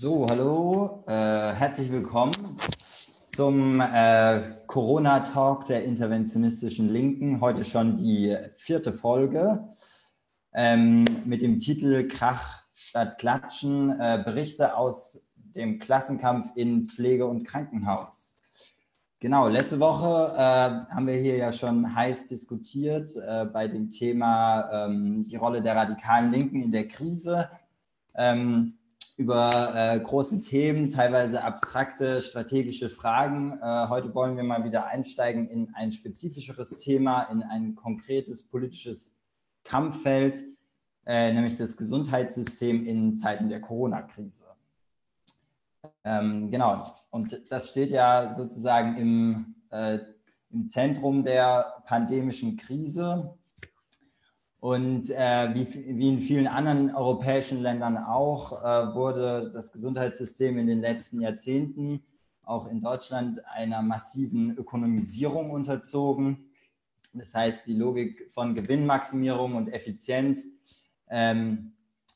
So, hallo, äh, herzlich willkommen zum äh, Corona-Talk der interventionistischen Linken. Heute schon die vierte Folge ähm, mit dem Titel Krach statt Klatschen, äh, Berichte aus dem Klassenkampf in Pflege und Krankenhaus. Genau, letzte Woche äh, haben wir hier ja schon heiß diskutiert äh, bei dem Thema ähm, die Rolle der radikalen Linken in der Krise. Ähm, über äh, große Themen, teilweise abstrakte strategische Fragen. Äh, heute wollen wir mal wieder einsteigen in ein spezifischeres Thema, in ein konkretes politisches Kampffeld, äh, nämlich das Gesundheitssystem in Zeiten der Corona-Krise. Ähm, genau, und das steht ja sozusagen im, äh, im Zentrum der pandemischen Krise. Und äh, wie, wie, in vielen anderen europäischen Ländern auch, äh, wurde das Gesundheitssystem in den letzten Jahrzehnten auch in Deutschland einer massiven Ökonomisierung unterzogen. Das heißt, die Logik von Gewinnmaximierung und Effizienz ähm,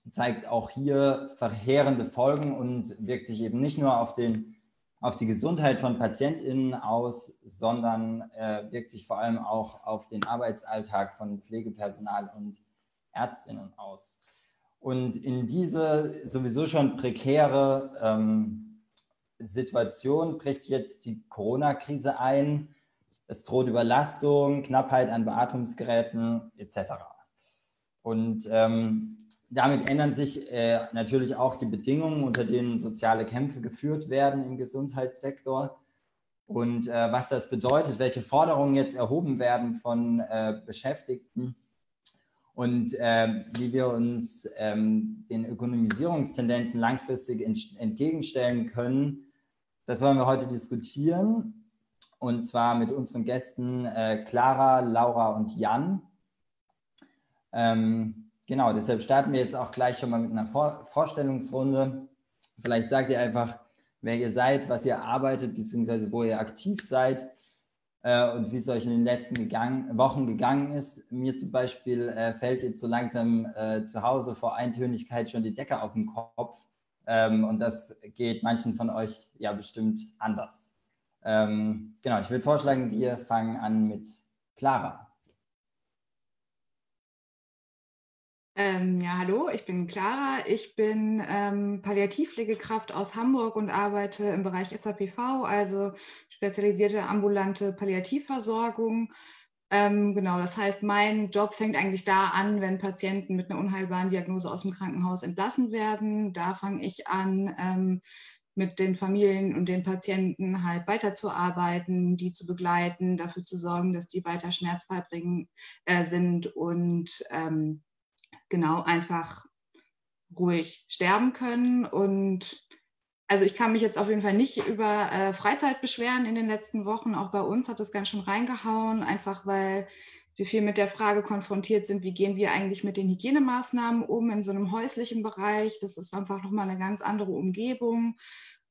zeigt auch hier verheerende Folgen und wirkt sich eben nicht nur auf den auf die Gesundheit von PatientInnen aus, sondern äh, wirkt sich vor allem auch auf den Arbeitsalltag von Pflegepersonal und Ärztinnen aus. Und in diese sowieso schon prekäre ähm, Situation bricht jetzt die Corona-Krise ein. Es droht Überlastung, Knappheit an Beatmungsgeräten etc. Und ähm, damit ändern sich äh, natürlich auch die Bedingungen, unter denen soziale Kämpfe geführt werden im Gesundheitssektor. Und äh, was das bedeutet, welche Forderungen jetzt erhoben werden von äh, Beschäftigten und ähm, wie wir uns ähm, den Ökonomisierungstendenzen langfristig entgegenstellen können, das wollen wir heute diskutieren. Und zwar mit unseren Gästen äh, Clara, Laura und Jan. Ähm, Genau, deshalb starten wir jetzt auch gleich schon mal mit einer Vor Vorstellungsrunde. Vielleicht sagt ihr einfach, wer ihr seid, was ihr arbeitet, beziehungsweise wo ihr aktiv seid äh, und wie es euch in den letzten gegangen, Wochen gegangen ist. Mir zum Beispiel äh, fällt jetzt so langsam äh, zu Hause vor Eintönigkeit schon die Decke auf den Kopf. Ähm, und das geht manchen von euch ja bestimmt anders. Ähm, genau, ich würde vorschlagen, wir fangen an mit Clara. Ähm, ja, hallo, ich bin Clara. Ich bin ähm, Palliativpflegekraft aus Hamburg und arbeite im Bereich SAPV, also spezialisierte ambulante Palliativversorgung. Ähm, genau, das heißt, mein Job fängt eigentlich da an, wenn Patienten mit einer unheilbaren Diagnose aus dem Krankenhaus entlassen werden. Da fange ich an, ähm, mit den Familien und den Patienten halt weiterzuarbeiten, die zu begleiten, dafür zu sorgen, dass die weiter schmerzfrei bringen, äh, sind und ähm, genau einfach ruhig sterben können. Und also ich kann mich jetzt auf jeden Fall nicht über äh, Freizeit beschweren in den letzten Wochen. Auch bei uns hat das ganz schön reingehauen, einfach weil wir viel mit der Frage konfrontiert sind, wie gehen wir eigentlich mit den Hygienemaßnahmen um in so einem häuslichen Bereich. Das ist einfach nochmal eine ganz andere Umgebung.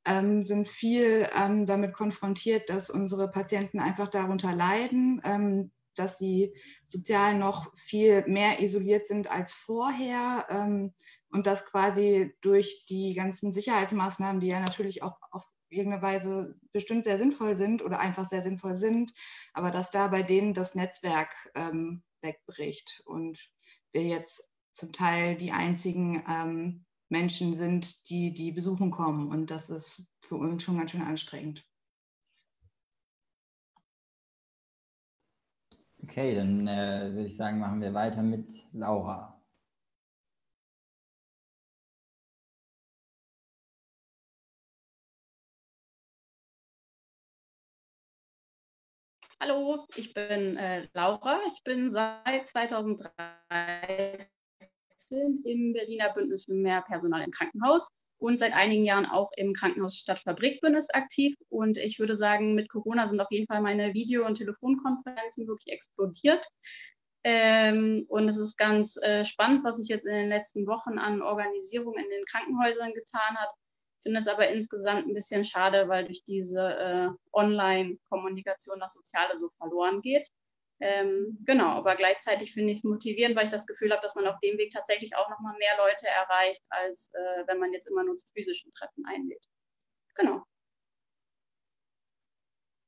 Ähm, sind viel ähm, damit konfrontiert, dass unsere Patienten einfach darunter leiden. Ähm, dass sie sozial noch viel mehr isoliert sind als vorher ähm, und dass quasi durch die ganzen Sicherheitsmaßnahmen, die ja natürlich auch auf irgendeine Weise bestimmt sehr sinnvoll sind oder einfach sehr sinnvoll sind, aber dass da bei denen das Netzwerk ähm, wegbricht und wir jetzt zum Teil die einzigen ähm, Menschen sind, die die besuchen kommen und das ist für uns schon ganz schön anstrengend. Okay, dann äh, würde ich sagen, machen wir weiter mit Laura. Hallo, ich bin äh, Laura. Ich bin seit 2013 im Berliner Bündnis für mehr Personal im Krankenhaus und seit einigen Jahren auch im Krankenhaus Stadtfabrikbündnis aktiv. Und ich würde sagen, mit Corona sind auf jeden Fall meine Video- und Telefonkonferenzen wirklich explodiert. Ähm, und es ist ganz äh, spannend, was sich jetzt in den letzten Wochen an Organisierung in den Krankenhäusern getan hat. Ich finde es aber insgesamt ein bisschen schade, weil durch diese äh, Online-Kommunikation das Soziale so verloren geht. Ähm, genau, aber gleichzeitig finde ich es motivierend, weil ich das Gefühl habe, dass man auf dem Weg tatsächlich auch nochmal mehr Leute erreicht, als äh, wenn man jetzt immer nur zu physischen Treffen einlädt. Genau.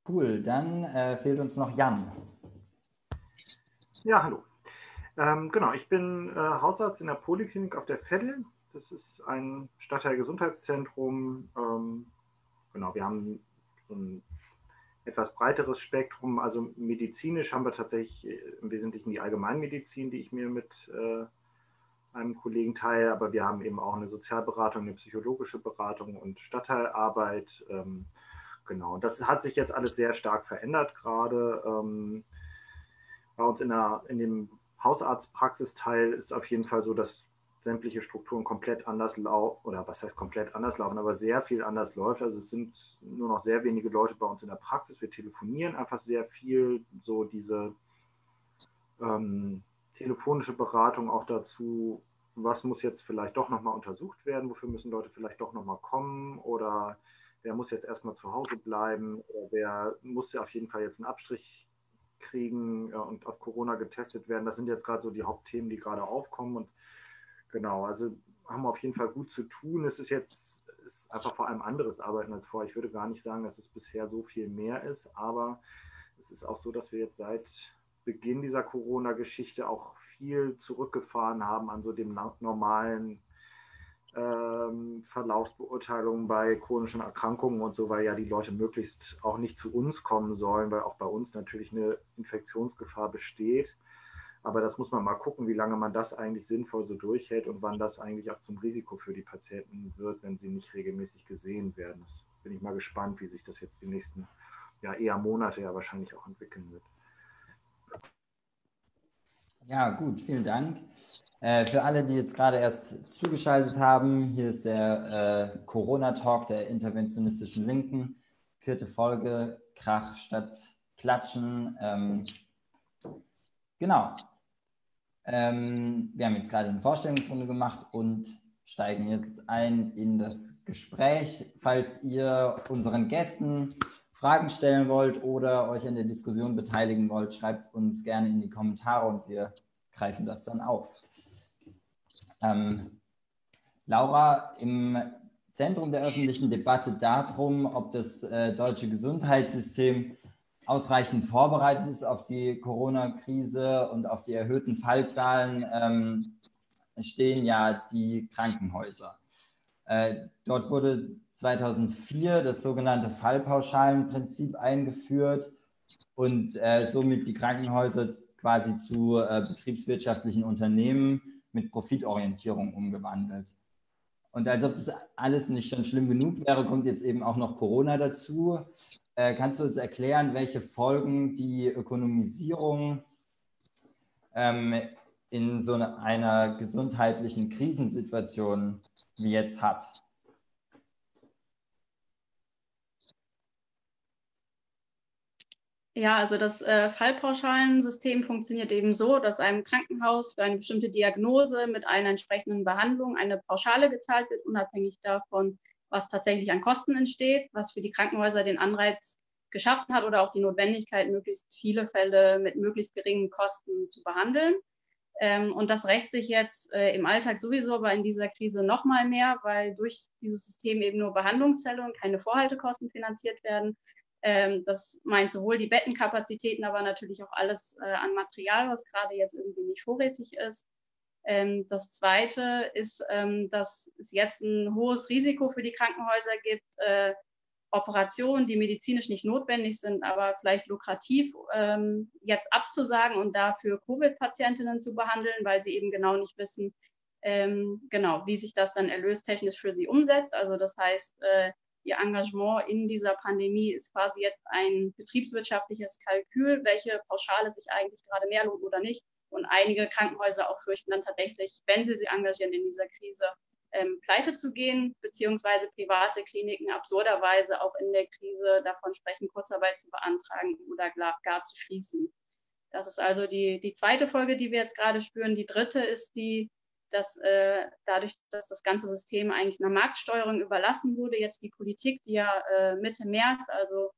Cool, dann äh, fehlt uns noch Jan. Ja, hallo. Ähm, genau, ich bin äh, Hausarzt in der Poliklinik auf der Veddel. Das ist ein Stadtteilgesundheitszentrum. Ähm, genau, wir haben so ein etwas breiteres Spektrum. Also medizinisch haben wir tatsächlich äh, im Wesentlichen die Allgemeinmedizin, die ich mir mit äh, einem Kollegen teile, aber wir haben eben auch eine Sozialberatung, eine psychologische Beratung und Stadtteilarbeit. Ähm, genau, und das hat sich jetzt alles sehr stark verändert gerade. Ähm, bei uns in, der, in dem Hausarztpraxisteil ist auf jeden Fall so, dass sämtliche Strukturen komplett anders laufen, oder was heißt komplett anders laufen, aber sehr viel anders läuft. Also es sind nur noch sehr wenige Leute bei uns in der Praxis. Wir telefonieren einfach sehr viel, so diese ähm, telefonische Beratung auch dazu, was muss jetzt vielleicht doch nochmal untersucht werden, wofür müssen Leute vielleicht doch nochmal kommen oder wer muss jetzt erstmal zu Hause bleiben oder wer muss ja auf jeden Fall jetzt einen Abstrich kriegen äh, und auf Corona getestet werden. Das sind jetzt gerade so die Hauptthemen, die gerade aufkommen und Genau, also haben wir auf jeden Fall gut zu tun. Es ist jetzt ist einfach vor allem anderes Arbeiten als vorher. Ich würde gar nicht sagen, dass es bisher so viel mehr ist, aber es ist auch so, dass wir jetzt seit Beginn dieser Corona-Geschichte auch viel zurückgefahren haben an so dem normalen ähm, Verlaufsbeurteilungen bei chronischen Erkrankungen und so, weil ja die Leute möglichst auch nicht zu uns kommen sollen, weil auch bei uns natürlich eine Infektionsgefahr besteht. Aber das muss man mal gucken, wie lange man das eigentlich sinnvoll so durchhält und wann das eigentlich auch zum Risiko für die Patienten wird, wenn sie nicht regelmäßig gesehen werden. Das bin ich mal gespannt, wie sich das jetzt die nächsten, ja eher Monate ja wahrscheinlich auch entwickeln wird. Ja, gut, vielen Dank. Äh, für alle, die jetzt gerade erst zugeschaltet haben, hier ist der äh, Corona-Talk der interventionistischen Linken. Vierte Folge, Krach statt Klatschen. Ähm, genau, ähm, wir haben jetzt gerade eine Vorstellungsrunde gemacht und steigen jetzt ein in das Gespräch. Falls ihr unseren Gästen Fragen stellen wollt oder euch an der Diskussion beteiligen wollt, schreibt uns gerne in die Kommentare und wir greifen das dann auf. Ähm, Laura, im Zentrum der öffentlichen Debatte darum, ob das äh, deutsche Gesundheitssystem ausreichend vorbereitet ist auf die Corona-Krise und auf die erhöhten Fallzahlen, ähm, stehen ja die Krankenhäuser. Äh, dort wurde 2004 das sogenannte Fallpauschalenprinzip eingeführt und äh, somit die Krankenhäuser quasi zu äh, betriebswirtschaftlichen Unternehmen mit Profitorientierung umgewandelt. Und als ob das alles nicht schon schlimm genug wäre, kommt jetzt eben auch noch Corona dazu. Äh, kannst du uns erklären, welche Folgen die Ökonomisierung ähm, in so einer gesundheitlichen Krisensituation wie jetzt hat? Ja, also das äh, Fallpauschalensystem funktioniert eben so, dass einem Krankenhaus für eine bestimmte Diagnose mit einer entsprechenden Behandlung eine Pauschale gezahlt wird, unabhängig davon, was tatsächlich an Kosten entsteht, was für die Krankenhäuser den Anreiz geschaffen hat oder auch die Notwendigkeit, möglichst viele Fälle mit möglichst geringen Kosten zu behandeln. Ähm, und das rächt sich jetzt äh, im Alltag sowieso, aber in dieser Krise noch mal mehr, weil durch dieses System eben nur Behandlungsfälle und keine Vorhaltekosten finanziert werden. Ähm, das meint sowohl die Bettenkapazitäten, aber natürlich auch alles äh, an Material, was gerade jetzt irgendwie nicht vorrätig ist. Ähm, das Zweite ist, ähm, dass es jetzt ein hohes Risiko für die Krankenhäuser gibt, äh, Operationen, die medizinisch nicht notwendig sind, aber vielleicht lukrativ, ähm, jetzt abzusagen und dafür Covid-Patientinnen zu behandeln, weil sie eben genau nicht wissen, ähm, genau, wie sich das dann erlöstechnisch für sie umsetzt. Also das heißt, äh, ihr Engagement in dieser Pandemie ist quasi jetzt ein betriebswirtschaftliches Kalkül, welche Pauschale sich eigentlich gerade mehr lohnt oder nicht. Und einige Krankenhäuser auch fürchten dann tatsächlich, wenn sie sie engagieren in dieser Krise, ähm, pleite zu gehen, beziehungsweise private Kliniken absurderweise auch in der Krise davon sprechen, Kurzarbeit zu beantragen oder gar zu schließen. Das ist also die, die zweite Folge, die wir jetzt gerade spüren. Die dritte ist die, dass äh, dadurch, dass das ganze System eigentlich einer Marktsteuerung überlassen wurde, jetzt die Politik, die ja äh, Mitte März, also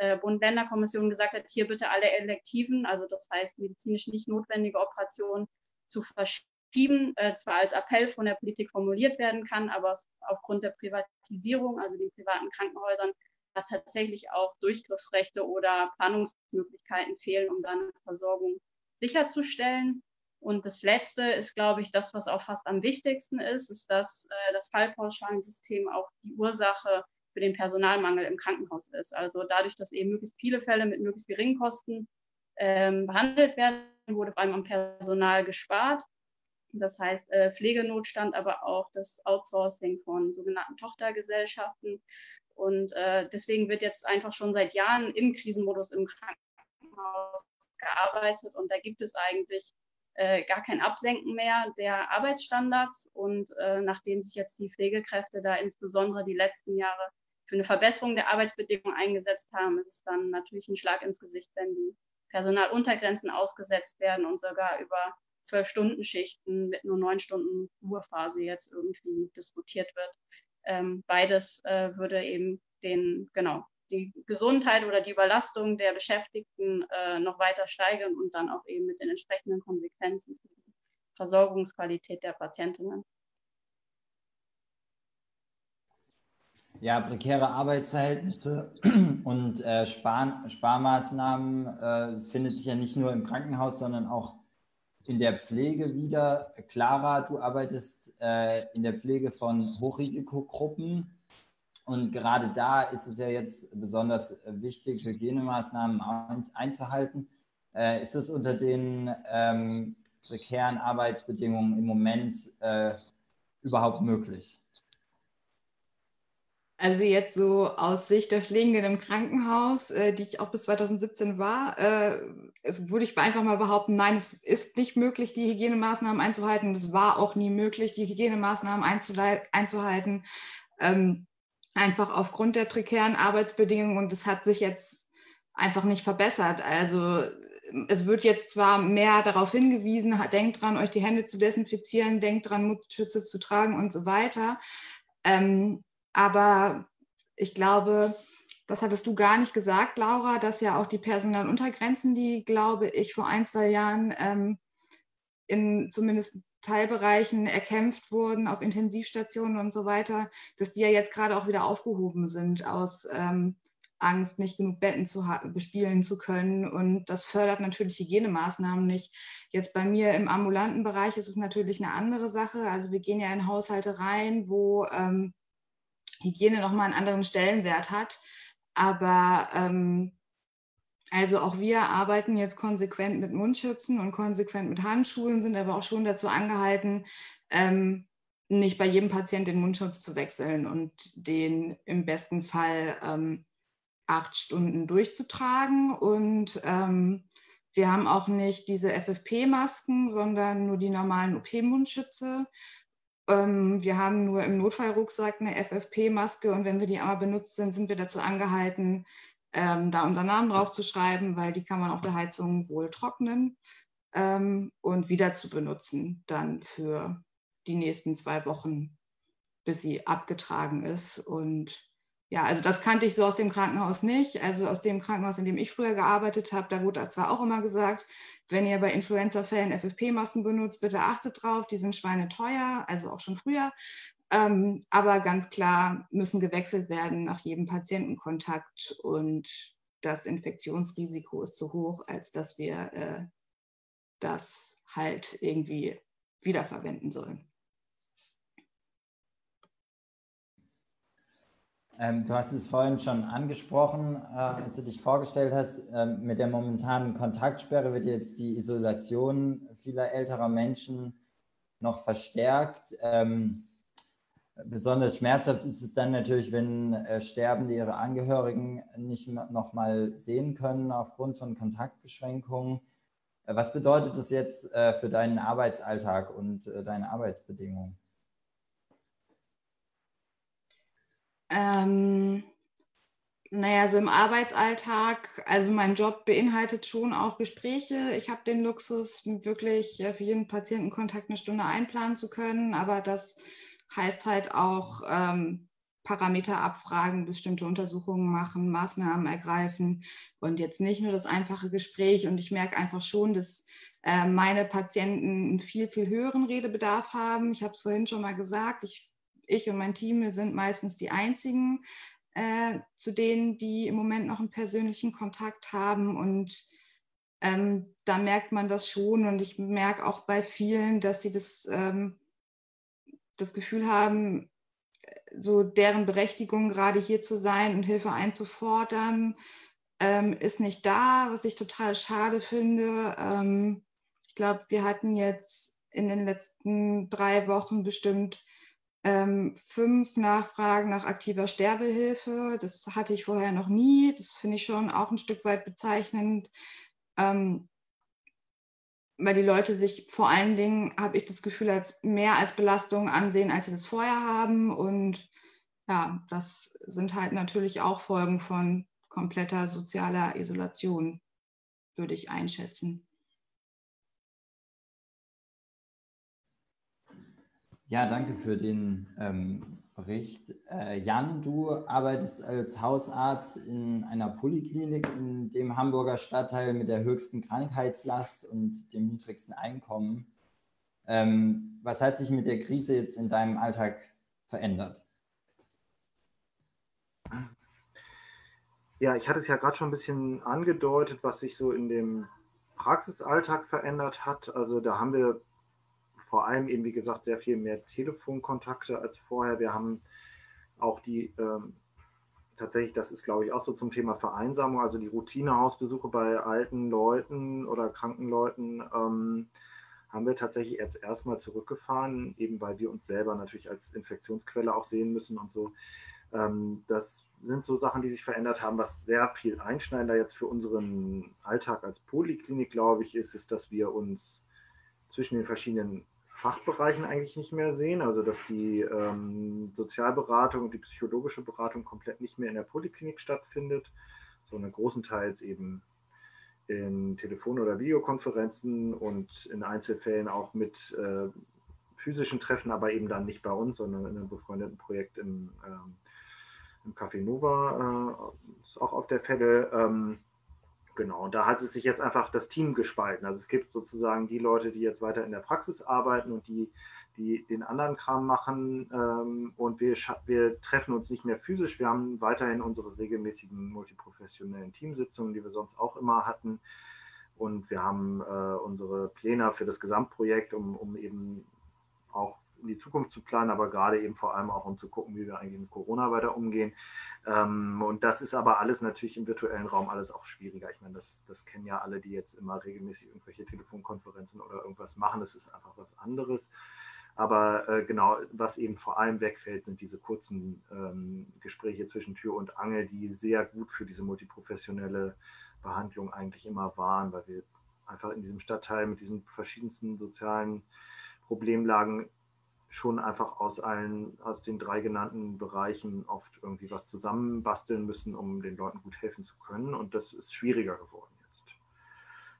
äh, Bund-Länder-Kommission gesagt hat, hier bitte alle Elektiven, also das heißt medizinisch nicht notwendige Operationen zu verschieben, äh, zwar als Appell von der Politik formuliert werden kann, aber aufgrund der Privatisierung, also den privaten Krankenhäusern, da tatsächlich auch Durchgriffsrechte oder Planungsmöglichkeiten fehlen, um dann Versorgung sicherzustellen. Und das Letzte ist, glaube ich, das, was auch fast am wichtigsten ist, ist, dass äh, das Fallpauschalensystem auch die Ursache für den Personalmangel im Krankenhaus ist. Also dadurch, dass eben möglichst viele Fälle mit möglichst geringen Kosten ähm, behandelt werden, wurde vor allem am Personal gespart. Das heißt äh, Pflegenotstand, aber auch das Outsourcing von sogenannten Tochtergesellschaften. Und äh, deswegen wird jetzt einfach schon seit Jahren im Krisenmodus im Krankenhaus gearbeitet. Und da gibt es eigentlich äh, gar kein Absenken mehr der Arbeitsstandards. Und äh, nachdem sich jetzt die Pflegekräfte da insbesondere die letzten Jahre für eine Verbesserung der Arbeitsbedingungen eingesetzt haben, ist es dann natürlich ein Schlag ins Gesicht, wenn die Personaluntergrenzen ausgesetzt werden und sogar über zwölf Stunden Schichten mit nur neun Stunden Ruhephase jetzt irgendwie diskutiert wird. Ähm, beides äh, würde eben den, genau, die Gesundheit oder die Überlastung der Beschäftigten äh, noch weiter steigern und dann auch eben mit den entsprechenden Konsequenzen für die Versorgungsqualität der Patientinnen. Ja, prekäre Arbeitsverhältnisse und äh, Spar Sparmaßnahmen, äh, es findet sich ja nicht nur im Krankenhaus, sondern auch in der Pflege wieder. Clara, du arbeitest äh, in der Pflege von Hochrisikogruppen und gerade da ist es ja jetzt besonders wichtig, Hygienemaßnahmen einzuhalten. Äh, ist es unter den ähm, prekären Arbeitsbedingungen im Moment äh, überhaupt möglich? Also jetzt so aus Sicht der Pflegenden im Krankenhaus, äh, die ich auch bis 2017 war, äh, würde ich einfach mal behaupten, nein, es ist nicht möglich, die Hygienemaßnahmen einzuhalten. Es war auch nie möglich, die Hygienemaßnahmen einzuhalten, ähm, einfach aufgrund der prekären Arbeitsbedingungen. Und es hat sich jetzt einfach nicht verbessert. Also es wird jetzt zwar mehr darauf hingewiesen, denkt dran, euch die Hände zu desinfizieren, denkt dran, Mundschütze zu tragen und so weiter. Ähm, aber ich glaube, das hattest du gar nicht gesagt, Laura, dass ja auch die Personaluntergrenzen, die, glaube ich, vor ein, zwei Jahren ähm, in zumindest Teilbereichen erkämpft wurden, auf Intensivstationen und so weiter, dass die ja jetzt gerade auch wieder aufgehoben sind aus ähm, Angst, nicht genug Betten zu bespielen zu können. Und das fördert natürlich Hygienemaßnahmen nicht. Jetzt bei mir im ambulanten Bereich ist es natürlich eine andere Sache. Also wir gehen ja in Haushalte rein, wo ähm, Hygiene nochmal einen anderen Stellenwert hat. Aber ähm, also auch wir arbeiten jetzt konsequent mit Mundschützen und konsequent mit Handschuhen, sind aber auch schon dazu angehalten, ähm, nicht bei jedem Patient den Mundschutz zu wechseln und den im besten Fall ähm, acht Stunden durchzutragen. Und ähm, wir haben auch nicht diese FFP-Masken, sondern nur die normalen OP-Mundschütze. Ähm, wir haben nur im Notfallrucksack eine FFP-Maske und wenn wir die einmal benutzt sind, sind wir dazu angehalten, ähm, da unseren Namen drauf zu schreiben, weil die kann man auf der Heizung wohl trocknen ähm, und wieder zu benutzen dann für die nächsten zwei Wochen, bis sie abgetragen ist. Und ja, also das kannte ich so aus dem Krankenhaus nicht. Also aus dem Krankenhaus, in dem ich früher gearbeitet habe, da wurde zwar auch immer gesagt, wenn ihr bei Influenza-Fällen FFP-Masken benutzt, bitte achtet drauf, die sind schweineteuer, also auch schon früher. Ähm, aber ganz klar müssen gewechselt werden nach jedem Patientenkontakt und das Infektionsrisiko ist zu hoch, als dass wir äh, das halt irgendwie wiederverwenden sollen. Ähm, du hast es vorhin schon angesprochen, äh, als du dich vorgestellt hast. Ähm, mit der momentanen Kontaktsperre wird jetzt die Isolation vieler älterer Menschen noch verstärkt. Ähm, besonders schmerzhaft ist es dann natürlich, wenn äh, Sterbende ihre Angehörigen nicht noch mal sehen können aufgrund von Kontaktbeschränkungen. Äh, was bedeutet das jetzt äh, für deinen Arbeitsalltag und äh, deine Arbeitsbedingungen? Ähm, naja, so im Arbeitsalltag, also mein Job beinhaltet schon auch Gespräche. Ich habe den Luxus, wirklich für jeden Patientenkontakt eine Stunde einplanen zu können, aber das heißt halt auch, ähm, Parameter abfragen, bestimmte Untersuchungen machen, Maßnahmen ergreifen und jetzt nicht nur das einfache Gespräch. Und ich merke einfach schon, dass äh, meine Patienten einen viel, viel höheren Redebedarf haben. Ich habe es vorhin schon mal gesagt, ich, ich und mein Team, wir sind meistens die einzigen äh, zu denen, die im Moment noch einen persönlichen Kontakt haben. Und ähm, da merkt man das schon. Und ich merke auch bei vielen, dass sie das, ähm, das Gefühl haben, so deren Berechtigung, gerade hier zu sein und Hilfe einzufordern, ähm, ist nicht da, was ich total schade finde. Ähm, ich glaube, wir hatten jetzt in den letzten drei Wochen bestimmt ähm, fünf Nachfragen nach aktiver Sterbehilfe. Das hatte ich vorher noch nie. Das finde ich schon auch ein Stück weit bezeichnend. Ähm, weil die Leute sich vor allen Dingen, habe ich das Gefühl, als mehr als Belastung ansehen, als sie das vorher haben. Und ja, das sind halt natürlich auch Folgen von kompletter sozialer Isolation, würde ich einschätzen. Ja, danke für den ähm, Bericht. Äh, Jan, du arbeitest als Hausarzt in einer Poliklinik in dem Hamburger Stadtteil mit der höchsten Krankheitslast und dem niedrigsten Einkommen. Ähm, was hat sich mit der Krise jetzt in deinem Alltag verändert? Ja, ich hatte es ja gerade schon ein bisschen angedeutet, was sich so in dem Praxisalltag verändert hat. Also da haben wir vor allem eben, wie gesagt, sehr viel mehr Telefonkontakte als vorher. Wir haben auch die, ähm, tatsächlich, das ist, glaube ich, auch so zum Thema Vereinsamung, also die Routinehausbesuche bei alten Leuten oder kranken Leuten. Ähm, haben wir tatsächlich jetzt erstmal zurückgefahren, eben weil wir uns selber natürlich als Infektionsquelle auch sehen müssen und so. Ähm, das sind so Sachen, die sich verändert haben. Was sehr viel einschneidender jetzt für unseren Alltag als Poliklinik, glaube ich, ist, ist, dass wir uns zwischen den verschiedenen Fachbereichen eigentlich nicht mehr sehen. Also dass die ähm, Sozialberatung und die psychologische Beratung komplett nicht mehr in der Poliklinik stattfindet, sondern großenteils eben in Telefon- oder Videokonferenzen und in Einzelfällen auch mit äh, physischen Treffen, aber eben dann nicht bei uns, sondern in einem befreundeten Projekt im, ähm, im Café Nova, äh, ist auch auf der Fälle. Ähm, Genau, und da hat es sich jetzt einfach das Team gespalten. Also es gibt sozusagen die Leute, die jetzt weiter in der Praxis arbeiten und die, die den anderen Kram machen. Ähm, und wir, wir treffen uns nicht mehr physisch. Wir haben weiterhin unsere regelmäßigen multiprofessionellen Teamsitzungen, die wir sonst auch immer hatten. Und wir haben äh, unsere Pläne für das Gesamtprojekt, um, um eben auch in die Zukunft zu planen, aber gerade eben vor allem auch, um zu gucken, wie wir eigentlich mit Corona weiter umgehen. Ähm, und das ist aber alles natürlich im virtuellen Raum alles auch schwieriger. Ich meine, das, das kennen ja alle, die jetzt immer regelmäßig irgendwelche Telefonkonferenzen oder irgendwas machen. Das ist einfach was anderes. Aber äh, genau, was eben vor allem wegfällt, sind diese kurzen ähm, Gespräche zwischen Tür und Angel, die sehr gut für diese multiprofessionelle Behandlung eigentlich immer waren, weil wir einfach in diesem Stadtteil mit diesen verschiedensten sozialen Problemlagen schon einfach aus allen, aus den drei genannten Bereichen oft irgendwie was zusammenbasteln müssen, um den Leuten gut helfen zu können. Und das ist schwieriger geworden jetzt.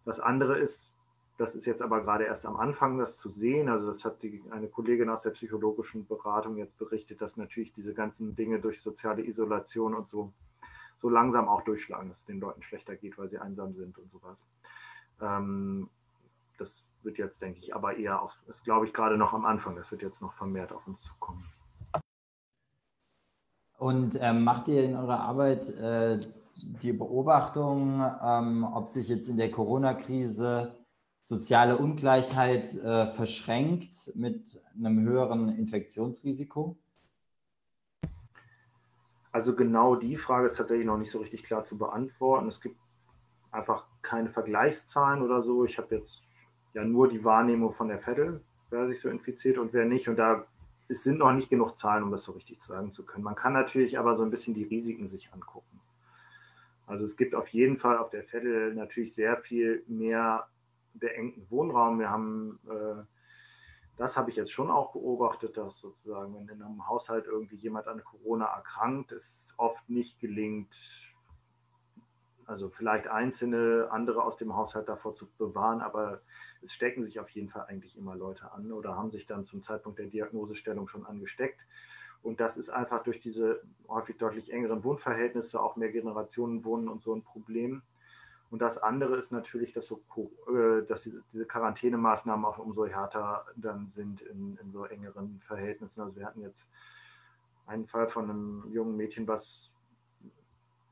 Das andere ist, das ist jetzt aber gerade erst am Anfang, das zu sehen. Also das hat die, eine Kollegin aus der psychologischen Beratung jetzt berichtet, dass natürlich diese ganzen Dinge durch soziale Isolation und so so langsam auch durchschlagen, dass es den Leuten schlechter geht, weil sie einsam sind und sowas. Ähm, das wird jetzt, denke ich, aber eher auch, ist glaube ich gerade noch am Anfang, das wird jetzt noch vermehrt auf uns zukommen. Und ähm, macht ihr in eurer Arbeit äh, die Beobachtung, ähm, ob sich jetzt in der Corona-Krise soziale Ungleichheit äh, verschränkt mit einem höheren Infektionsrisiko? Also genau die Frage ist tatsächlich noch nicht so richtig klar zu beantworten. Es gibt einfach keine Vergleichszahlen oder so. Ich habe jetzt ja nur die Wahrnehmung von der Vettel, wer sich so infiziert und wer nicht. Und da es sind noch nicht genug Zahlen, um das so richtig sagen zu können. Man kann natürlich aber so ein bisschen die Risiken sich angucken. Also es gibt auf jeden Fall auf der Vettel natürlich sehr viel mehr beengten Wohnraum. Wir haben, äh, das habe ich jetzt schon auch beobachtet, dass sozusagen, wenn in einem Haushalt irgendwie jemand an Corona erkrankt, es oft nicht gelingt, also vielleicht einzelne andere aus dem Haushalt davor zu bewahren, aber es stecken sich auf jeden Fall eigentlich immer Leute an oder haben sich dann zum Zeitpunkt der Diagnosestellung schon angesteckt. Und das ist einfach durch diese häufig deutlich engeren Wohnverhältnisse, auch mehr Generationen wohnen und so ein Problem. Und das andere ist natürlich, dass, so, äh, dass diese Quarantänemaßnahmen auch umso härter dann sind in, in so engeren Verhältnissen. Also wir hatten jetzt einen Fall von einem jungen Mädchen, was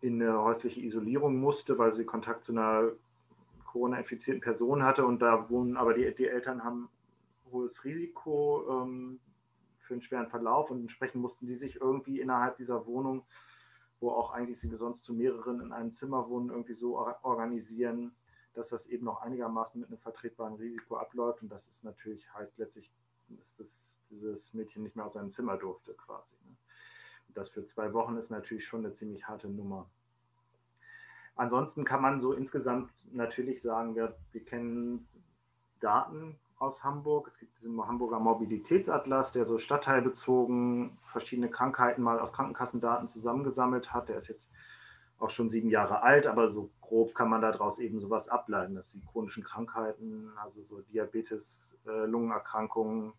in eine häusliche Isolierung musste, weil sie Kontakt zu einer Corona-infizierten Person hatte und da wohnen, aber die, die Eltern haben hohes Risiko ähm, für einen schweren Verlauf und entsprechend mussten die sich irgendwie innerhalb dieser Wohnung, wo auch eigentlich sie sonst zu mehreren in einem Zimmer wohnen, irgendwie so organisieren, dass das eben noch einigermaßen mit einem vertretbaren Risiko abläuft und das ist natürlich, heißt letztlich, dass das, dieses Mädchen nicht mehr aus seinem Zimmer durfte quasi. Ne? Das für zwei Wochen ist natürlich schon eine ziemlich harte Nummer. Ansonsten kann man so insgesamt natürlich sagen, wir, wir kennen Daten aus Hamburg. Es gibt diesen Hamburger Mobilitätsatlas, der so stadtteilbezogen verschiedene Krankheiten mal aus Krankenkassendaten zusammengesammelt hat. Der ist jetzt auch schon sieben Jahre alt, aber so grob kann man daraus eben sowas ableiten, dass die chronischen Krankheiten, also so Diabetes, äh, Lungenerkrankungen,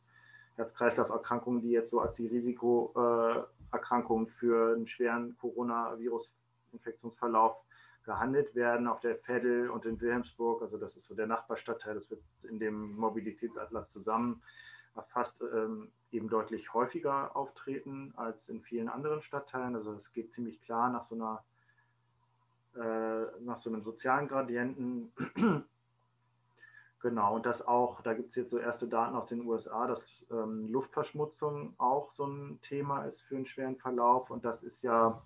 Herz-Kreislauf-Erkrankungen, die jetzt so als die Risikoerkrankungen für einen schweren Coronavirus-Infektionsverlauf gehandelt werden auf der Veddel und in Wilhelmsburg. Also das ist so der Nachbarstadtteil, das wird in dem Mobilitätsatlas zusammen erfasst, ähm, eben deutlich häufiger auftreten als in vielen anderen Stadtteilen. Also es geht ziemlich klar nach so einer äh, nach so einem sozialen Gradienten. Genau, und das auch, da gibt es jetzt so erste Daten aus den USA, dass ähm, Luftverschmutzung auch so ein Thema ist für einen schweren Verlauf. Und das ist ja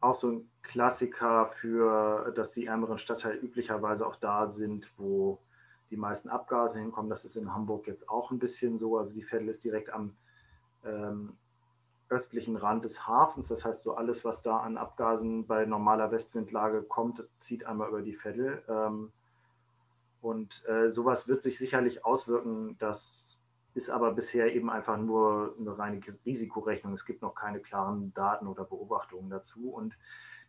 auch so ein Klassiker für, dass die ärmeren Stadtteile üblicherweise auch da sind, wo die meisten Abgase hinkommen. Das ist in Hamburg jetzt auch ein bisschen so. Also die Veddel ist direkt am ähm, östlichen Rand des Hafens. Das heißt, so alles, was da an Abgasen bei normaler Westwindlage kommt, zieht einmal über die Veddel. Ähm, und äh, sowas wird sich sicherlich auswirken. Das ist aber bisher eben einfach nur eine reine Risikorechnung. Es gibt noch keine klaren Daten oder Beobachtungen dazu. Und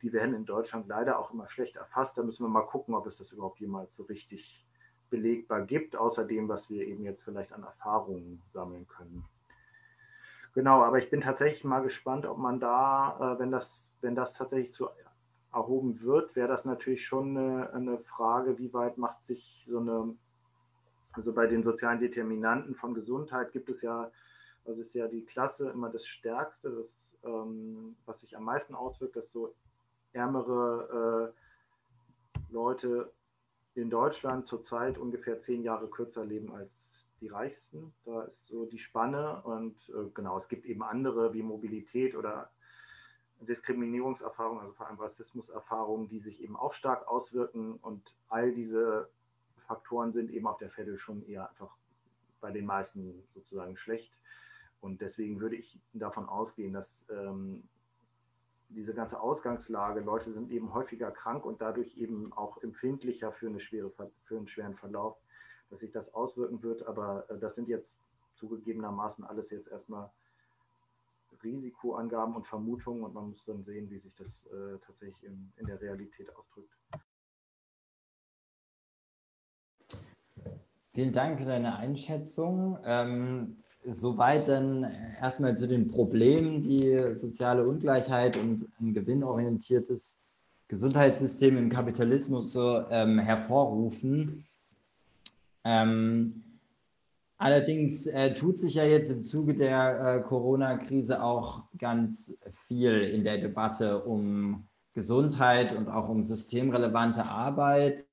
die werden in Deutschland leider auch immer schlecht erfasst. Da müssen wir mal gucken, ob es das überhaupt jemals so richtig belegbar gibt, außer dem, was wir eben jetzt vielleicht an Erfahrungen sammeln können. Genau, aber ich bin tatsächlich mal gespannt, ob man da, äh, wenn das, wenn das tatsächlich zu erhoben wird, wäre das natürlich schon eine, eine, Frage, wie weit macht sich so eine, also bei den sozialen Determinanten von Gesundheit gibt es ja, das ist ja die Klasse immer das Stärkste, das, ähm, was sich am meisten auswirkt, dass so ärmere äh, Leute in Deutschland zurzeit ungefähr zehn Jahre kürzer leben als die Reichsten. Da ist so die Spanne und äh, genau, es gibt eben andere wie Mobilität oder Diskriminierungserfahrungen, also vor allem Rassismuserfahrungen, die sich eben auch stark auswirken. Und all diese Faktoren sind eben auf der Fette schon eher einfach bei den meisten sozusagen schlecht. Und deswegen würde ich davon ausgehen, dass ähm, diese ganze Ausgangslage, Leute sind eben häufiger krank und dadurch eben auch empfindlicher für, eine schwere, für einen schweren Verlauf, dass sich das auswirken wird. Aber äh, das sind jetzt zugegebenermaßen alles jetzt erstmal Risikoangaben und Vermutungen und man muss dann sehen, wie sich das äh, tatsächlich in, in der Realität ausdrückt. Vielen Dank für deine Einschätzung. Ähm, soweit dann erstmal zu den Problemen, die soziale Ungleichheit und ein gewinnorientiertes Gesundheitssystem im Kapitalismus so ähm, hervorrufen. Ähm, Allerdings äh, tut sich ja jetzt im Zuge der äh, Corona-Krise auch ganz viel in der Debatte um Gesundheit und auch um systemrelevante Arbeit.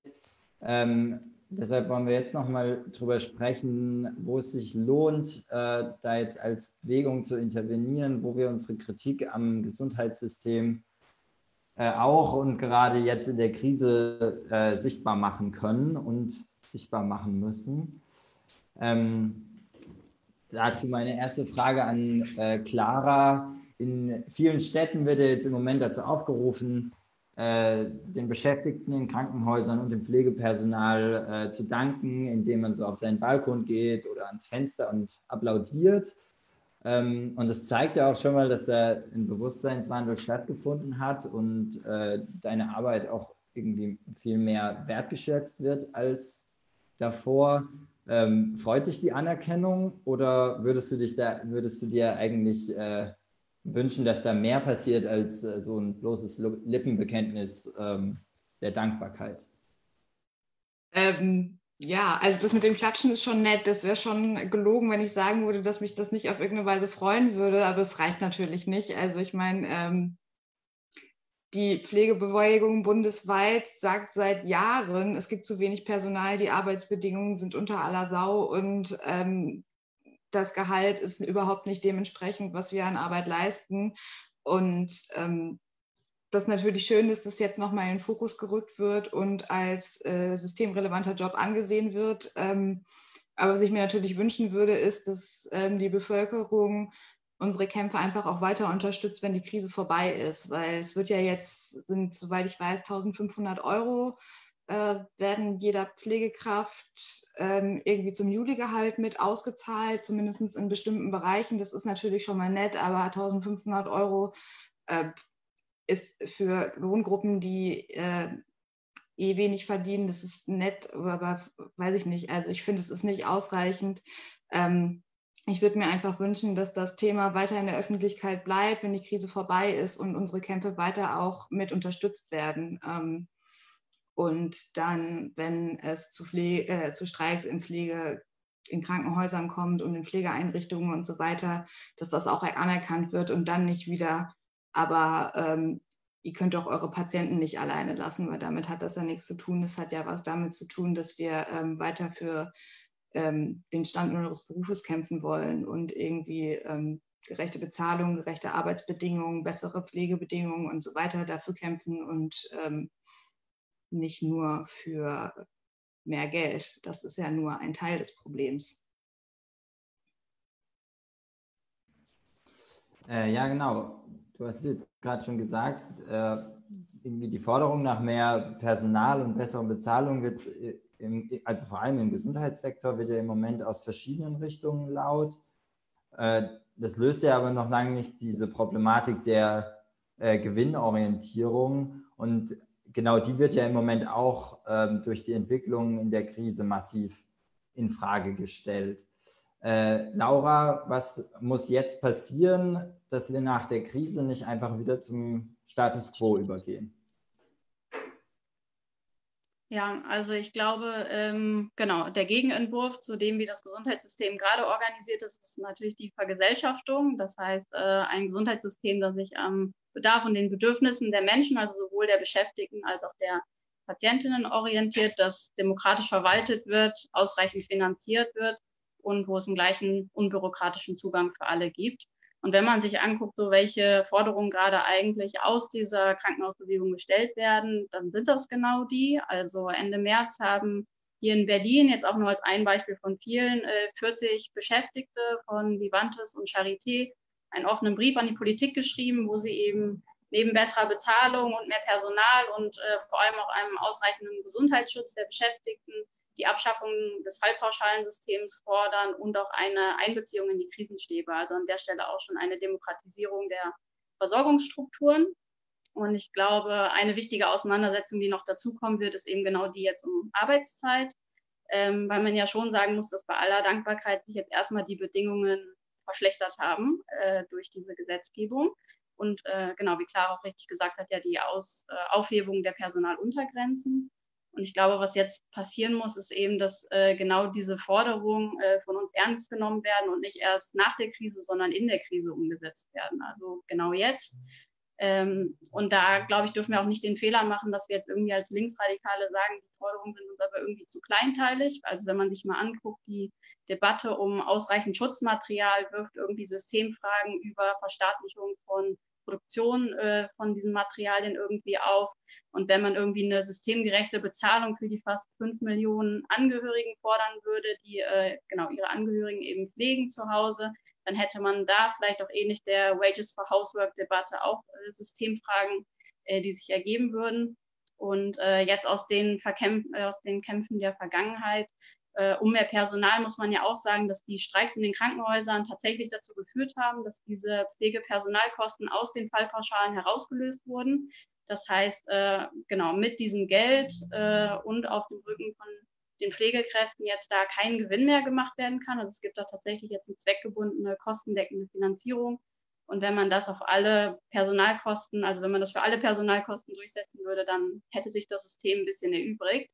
Ähm, deshalb wollen wir jetzt nochmal darüber sprechen, wo es sich lohnt, äh, da jetzt als Bewegung zu intervenieren, wo wir unsere Kritik am Gesundheitssystem äh, auch und gerade jetzt in der Krise äh, sichtbar machen können und sichtbar machen müssen. Ähm, dazu meine erste Frage an äh, Clara. In vielen Städten wird jetzt im Moment dazu aufgerufen, äh, den Beschäftigten in Krankenhäusern und dem Pflegepersonal äh, zu danken, indem man so auf seinen Balkon geht oder ans Fenster und applaudiert. Ähm, und das zeigt ja auch schon mal, dass da ein Bewusstseinswandel stattgefunden hat und äh, deine Arbeit auch irgendwie viel mehr wertgeschätzt wird als davor. Ähm, freut dich die Anerkennung oder würdest du dich da, würdest du dir eigentlich äh, wünschen, dass da mehr passiert als äh, so ein bloßes Lippenbekenntnis ähm, der Dankbarkeit? Ähm, ja, also das mit dem Klatschen ist schon nett. Das wäre schon gelogen, wenn ich sagen würde, dass mich das nicht auf irgendeine Weise freuen würde, aber es reicht natürlich nicht. Also ich meine, ähm, die Pflegebewegung bundesweit sagt seit Jahren, es gibt zu wenig Personal, die Arbeitsbedingungen sind unter aller Sau und ähm, das Gehalt ist überhaupt nicht dementsprechend, was wir an Arbeit leisten. Und ähm, das natürlich schön ist, dass jetzt nochmal in den Fokus gerückt wird und als äh, systemrelevanter Job angesehen wird. Ähm, aber was ich mir natürlich wünschen würde, ist, dass ähm, die Bevölkerung unsere Kämpfe einfach auch weiter unterstützt, wenn die Krise vorbei ist. Weil es wird ja jetzt, sind, soweit ich weiß, 1500 Euro äh, werden jeder Pflegekraft ähm, irgendwie zum Juligehalt mit ausgezahlt, zumindest in bestimmten Bereichen. Das ist natürlich schon mal nett, aber 1500 Euro äh, ist für Lohngruppen, die äh, eh wenig verdienen, das ist nett, aber weiß ich nicht. Also ich finde, es ist nicht ausreichend. Ähm, ich würde mir einfach wünschen, dass das Thema weiter in der Öffentlichkeit bleibt, wenn die Krise vorbei ist und unsere Kämpfe weiter auch mit unterstützt werden. Ähm, und dann, wenn es zu, Pflege, äh, zu Streiks in Pflege in Krankenhäusern kommt und in Pflegeeinrichtungen und so weiter, dass das auch anerkannt wird und dann nicht wieder, aber ähm, ihr könnt auch eure Patienten nicht alleine lassen, weil damit hat das ja nichts zu tun. Das hat ja was damit zu tun, dass wir ähm, weiter für ähm, den Stand unseres Berufes kämpfen wollen und irgendwie ähm, gerechte Bezahlung, gerechte Arbeitsbedingungen, bessere Pflegebedingungen und so weiter dafür kämpfen und ähm, nicht nur für mehr Geld. Das ist ja nur ein Teil des Problems. Äh, ja, genau. Du hast es jetzt gerade schon gesagt, äh, irgendwie die Forderung nach mehr Personal und besseren Bezahlung wird äh, im, also vor allem im Gesundheitssektor wird ja im Moment aus verschiedenen Richtungen laut. Äh, das löst ja aber noch lange nicht diese Problematik der äh, Gewinnorientierung. Und genau die wird ja im Moment auch ähm, durch die Entwicklung in der Krise massiv in Frage gestellt. Äh, Laura, was muss jetzt passieren, dass wir nach der Krise nicht einfach wieder zum Status quo übergehen? Ja, also ich glaube, ähm, genau, der Gegenentwurf zu dem, wie das Gesundheitssystem gerade organisiert ist, ist natürlich die Vergesellschaftung. Das heißt, äh, ein Gesundheitssystem, das sich am Bedarf und den Bedürfnissen der Menschen, also sowohl der Beschäftigten als auch der Patientinnen orientiert, das demokratisch verwaltet wird, ausreichend finanziert wird und wo es einen gleichen unbürokratischen Zugang für alle gibt. Und wenn man sich anguckt, so welche Forderungen gerade eigentlich aus dieser Krankenhausbewegung gestellt werden, dann sind das genau die. Also Ende März haben hier in Berlin, jetzt auch nur als ein Beispiel von vielen, 40 äh, Beschäftigte von Vivantes und Charité einen offenen Brief an die Politik geschrieben, wo sie eben neben besserer Bezahlung und mehr Personal und äh, vor allem auch einem ausreichenden Gesundheitsschutz der Beschäftigten die Abschaffung des Fallpauschalensystems fordern und auch eine Einbeziehung in die Krisenstäbe. Also an der Stelle auch schon eine Demokratisierung der Versorgungsstrukturen. Und ich glaube, eine wichtige Auseinandersetzung, die noch dazukommen wird, ist eben genau die jetzt um Arbeitszeit, ähm, weil man ja schon sagen muss, dass bei aller Dankbarkeit sich jetzt erstmal die Bedingungen verschlechtert haben äh, durch diese Gesetzgebung. Und äh, genau, wie Clara auch richtig gesagt hat, ja die Aus, äh, Aufhebung der Personaluntergrenzen. Und ich glaube, was jetzt passieren muss, ist eben, dass äh, genau diese Forderungen äh, von uns ernst genommen werden und nicht erst nach der Krise, sondern in der Krise umgesetzt werden. Also genau jetzt. Ähm, und da, glaube ich, dürfen wir auch nicht den Fehler machen, dass wir jetzt irgendwie als Linksradikale sagen, die Forderungen sind uns aber irgendwie zu kleinteilig. Also wenn man sich mal anguckt, die Debatte um ausreichend Schutzmaterial wirft irgendwie Systemfragen über Verstaatlichung von Produktion äh, von diesen Materialien irgendwie auf. Und wenn man irgendwie eine systemgerechte Bezahlung für die fast fünf Millionen Angehörigen fordern würde, die äh, genau ihre Angehörigen eben pflegen zu Hause, dann hätte man da vielleicht auch ähnlich der Wages for Housework-Debatte auch äh, Systemfragen, äh, die sich ergeben würden. Und äh, jetzt aus den, äh, aus den Kämpfen der Vergangenheit äh, um mehr Personal muss man ja auch sagen, dass die Streiks in den Krankenhäusern tatsächlich dazu geführt haben, dass diese Pflegepersonalkosten aus den Fallpauschalen herausgelöst wurden. Das heißt, äh, genau, mit diesem Geld äh, und auf dem Rücken von den Pflegekräften jetzt da kein Gewinn mehr gemacht werden kann. Also es gibt da tatsächlich jetzt eine zweckgebundene, kostendeckende Finanzierung. Und wenn man das auf alle Personalkosten, also wenn man das für alle Personalkosten durchsetzen würde, dann hätte sich das System ein bisschen erübrigt.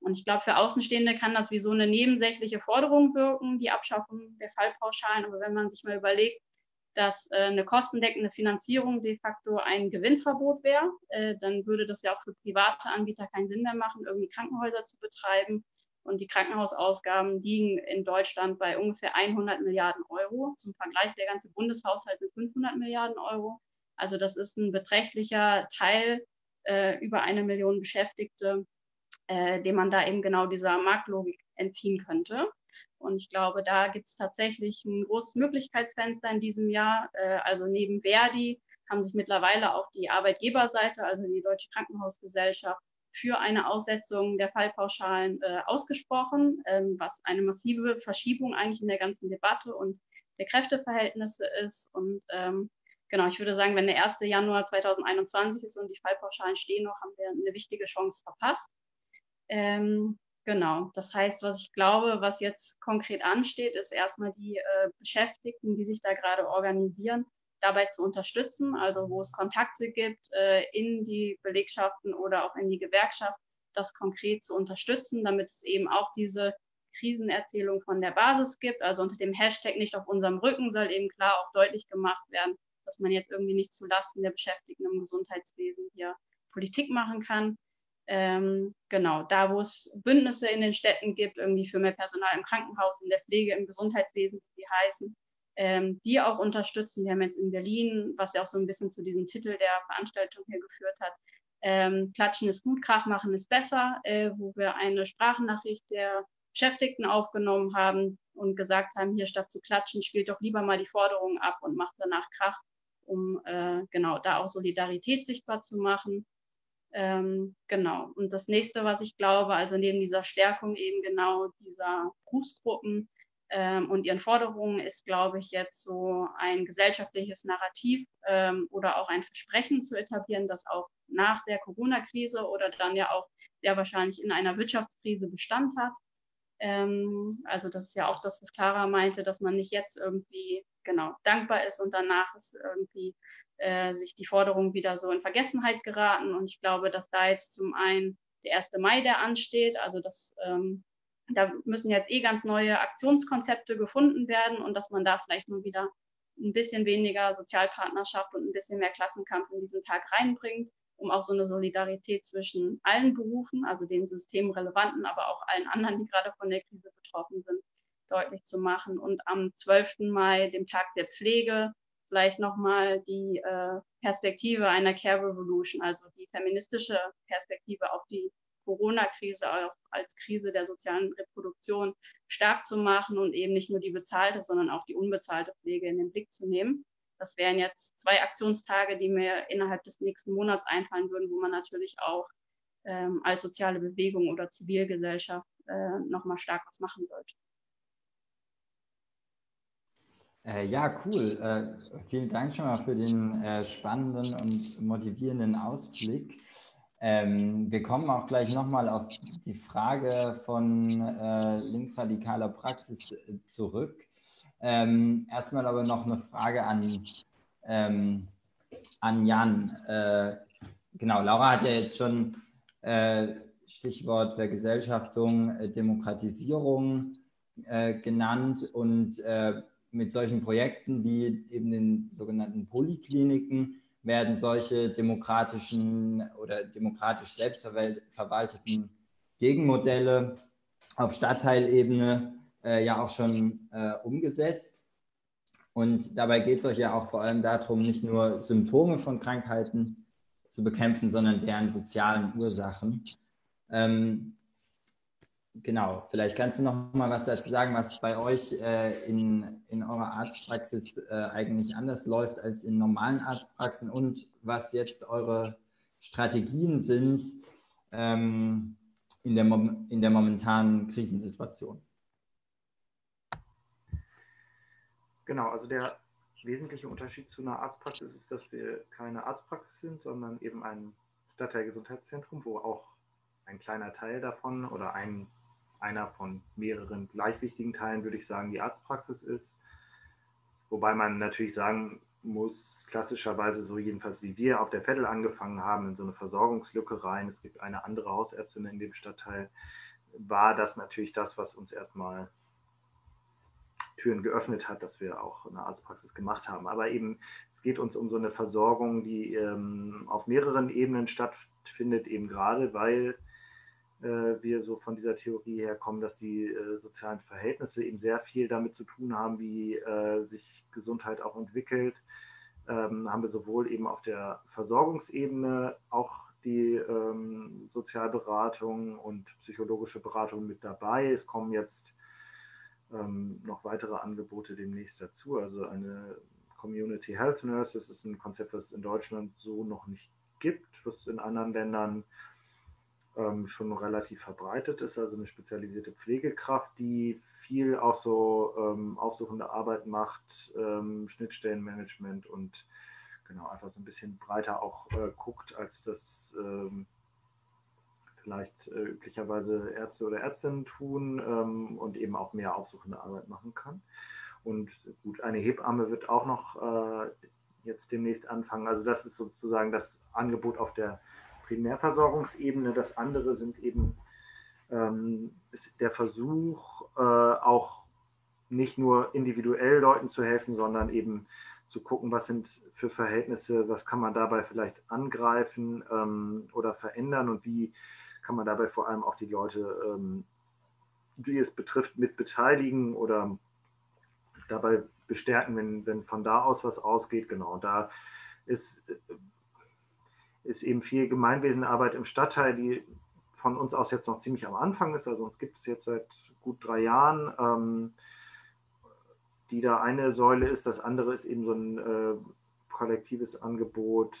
Und ich glaube, für Außenstehende kann das wie so eine nebensächliche Forderung wirken, die Abschaffung der Fallpauschalen. Aber wenn man sich mal überlegt, dass äh, eine kostendeckende Finanzierung de facto ein Gewinnverbot wäre, äh, dann würde das ja auch für private Anbieter keinen Sinn mehr machen, irgendwie Krankenhäuser zu betreiben. Und die Krankenhausausgaben liegen in Deutschland bei ungefähr 100 Milliarden Euro. Zum Vergleich, der ganze Bundeshaushalt sind 500 Milliarden Euro. Also das ist ein beträchtlicher Teil äh, über eine Million Beschäftigte, äh, dem man da eben genau dieser Marktlogik entziehen könnte. Und ich glaube, da gibt es tatsächlich ein großes Möglichkeitsfenster in diesem Jahr. Äh, also neben Verdi haben sich mittlerweile auch die Arbeitgeberseite, also die Deutsche Krankenhausgesellschaft, für eine Aussetzung der Fallpauschalen äh, ausgesprochen, ähm, was eine massive Verschiebung eigentlich in der ganzen Debatte und der Kräfteverhältnisse ist. Und ähm, genau, ich würde sagen, wenn der 1. Januar 2021 ist und die Fallpauschalen stehen noch, haben wir eine wichtige Chance verpasst. Ähm, Genau, das heißt, was ich glaube, was jetzt konkret ansteht, ist erstmal die äh, Beschäftigten, die sich da gerade organisieren, dabei zu unterstützen, also wo es Kontakte gibt äh, in die Belegschaften oder auch in die Gewerkschaft, das konkret zu unterstützen, damit es eben auch diese Krisenerzählung von der Basis gibt. Also unter dem Hashtag nicht auf unserem Rücken soll eben klar auch deutlich gemacht werden, dass man jetzt irgendwie nicht zulasten der Beschäftigten im Gesundheitswesen hier Politik machen kann, ähm, genau, da wo es Bündnisse in den Städten gibt, irgendwie für mehr Personal im Krankenhaus, in der Pflege, im Gesundheitswesen, wie sie heißen, ähm, die auch unterstützen. Wir haben jetzt in Berlin, was ja auch so ein bisschen zu diesem Titel der Veranstaltung hier geführt hat, ähm, Klatschen ist gut, Krach machen ist besser, äh, wo wir eine Sprachnachricht der Beschäftigten aufgenommen haben und gesagt haben, hier statt zu klatschen, spielt doch lieber mal die Forderungen ab und macht danach Krach, um äh, genau da auch Solidarität sichtbar zu machen. Ähm, genau. Und das nächste, was ich glaube, also neben dieser Stärkung eben genau dieser Berufsgruppen ähm, und ihren Forderungen, ist, glaube ich, jetzt so ein gesellschaftliches Narrativ ähm, oder auch ein Versprechen zu etablieren, das auch nach der Corona-Krise oder dann ja auch sehr wahrscheinlich in einer Wirtschaftskrise Bestand hat. Ähm, also das ist ja auch das, was Clara meinte, dass man nicht jetzt irgendwie genau dankbar ist und danach ist irgendwie äh, sich die Forderungen wieder so in Vergessenheit geraten. Und ich glaube, dass da jetzt zum einen der 1. Mai, der ansteht, also das, ähm, da müssen jetzt eh ganz neue Aktionskonzepte gefunden werden und dass man da vielleicht nur wieder ein bisschen weniger Sozialpartnerschaft und ein bisschen mehr Klassenkampf in diesen Tag reinbringt, um auch so eine Solidarität zwischen allen Berufen, also den systemrelevanten, aber auch allen anderen, die gerade von der Krise betroffen sind, deutlich zu machen. Und am 12. Mai, dem Tag der Pflege, vielleicht nochmal die äh, Perspektive einer Care Revolution, also die feministische Perspektive auf die Corona-Krise auch als Krise der sozialen Reproduktion stark zu machen und eben nicht nur die bezahlte, sondern auch die unbezahlte Pflege in den Blick zu nehmen. Das wären jetzt zwei Aktionstage, die mir innerhalb des nächsten Monats einfallen würden, wo man natürlich auch ähm, als soziale Bewegung oder Zivilgesellschaft äh, nochmal stark was machen sollte. Äh, ja, cool. Äh, vielen Dank schon mal für den äh, spannenden und motivierenden Ausblick. Ähm, wir kommen auch gleich nochmal auf die Frage von äh, linksradikaler Praxis äh, zurück. Ähm, erstmal aber noch eine Frage an, ähm, an Jan. Äh, genau, Laura hat ja jetzt schon Stichwort Vergesellschaftung, Demokratisierung genannt und mit solchen Projekten wie eben den sogenannten Polykliniken werden solche demokratischen oder demokratisch selbstverwalteten Gegenmodelle auf Stadtteilebene äh, ja auch schon äh, umgesetzt. Und dabei geht es euch ja auch vor allem darum, nicht nur Symptome von Krankheiten zu bekämpfen, sondern deren sozialen Ursachen. Ähm, Genau, vielleicht kannst du noch mal was dazu sagen, was bei euch äh, in, in eurer Arztpraxis äh, eigentlich anders läuft als in normalen Arztpraxen und was jetzt eure Strategien sind ähm, in, der, in der momentanen Krisensituation. Genau, also der wesentliche Unterschied zu einer Arztpraxis ist, dass wir keine Arztpraxis sind, sondern eben ein Stadtteilgesundheitszentrum, wo auch ein kleiner Teil davon oder ein einer von mehreren gleich wichtigen Teilen, würde ich sagen, die Arztpraxis ist. Wobei man natürlich sagen muss, klassischerweise so jedenfalls wie wir auf der Vettel angefangen haben, in so eine Versorgungslücke rein. Es gibt eine andere Hausärztin in dem Stadtteil. War das natürlich das, was uns erstmal Türen geöffnet hat, dass wir auch eine Arztpraxis gemacht haben. Aber eben, es geht uns um so eine Versorgung, die ähm, auf mehreren Ebenen stattfindet, eben gerade weil wir so von dieser Theorie herkommen, dass die äh, sozialen Verhältnisse eben sehr viel damit zu tun haben, wie äh, sich Gesundheit auch entwickelt. Ähm, haben wir sowohl eben auf der Versorgungsebene auch die ähm, Sozialberatung und psychologische Beratung mit dabei. Es kommen jetzt ähm, noch weitere Angebote demnächst dazu. Also eine Community Health Nurse, das ist ein Konzept, was es in Deutschland so noch nicht gibt, was in anderen Ländern ähm, schon relativ verbreitet ist. Also eine spezialisierte Pflegekraft, die viel auch so ähm, aufsuchende Arbeit macht, ähm, Schnittstellenmanagement und genau einfach so ein bisschen breiter auch äh, guckt, als das ähm, vielleicht äh, üblicherweise Ärzte oder Ärztinnen tun ähm, und eben auch mehr aufsuchende Arbeit machen kann. Und gut, eine Hebamme wird auch noch äh, jetzt demnächst anfangen. Also das ist sozusagen das Angebot auf der Primärversorgungsebene. Das andere sind eben ähm, der Versuch, äh, auch nicht nur individuell Leuten zu helfen, sondern eben zu gucken, was sind für Verhältnisse, was kann man dabei vielleicht angreifen ähm, oder verändern und wie kann man dabei vor allem auch die Leute, ähm, die es betrifft, mit beteiligen oder dabei bestärken, wenn, wenn von da aus was ausgeht. Genau, da ist, ist eben viel Gemeinwesenarbeit im Stadtteil, die von uns aus jetzt noch ziemlich am Anfang ist. Also uns gibt es jetzt seit gut drei Jahren, ähm, die da eine Säule ist. Das andere ist eben so ein äh, kollektives Angebot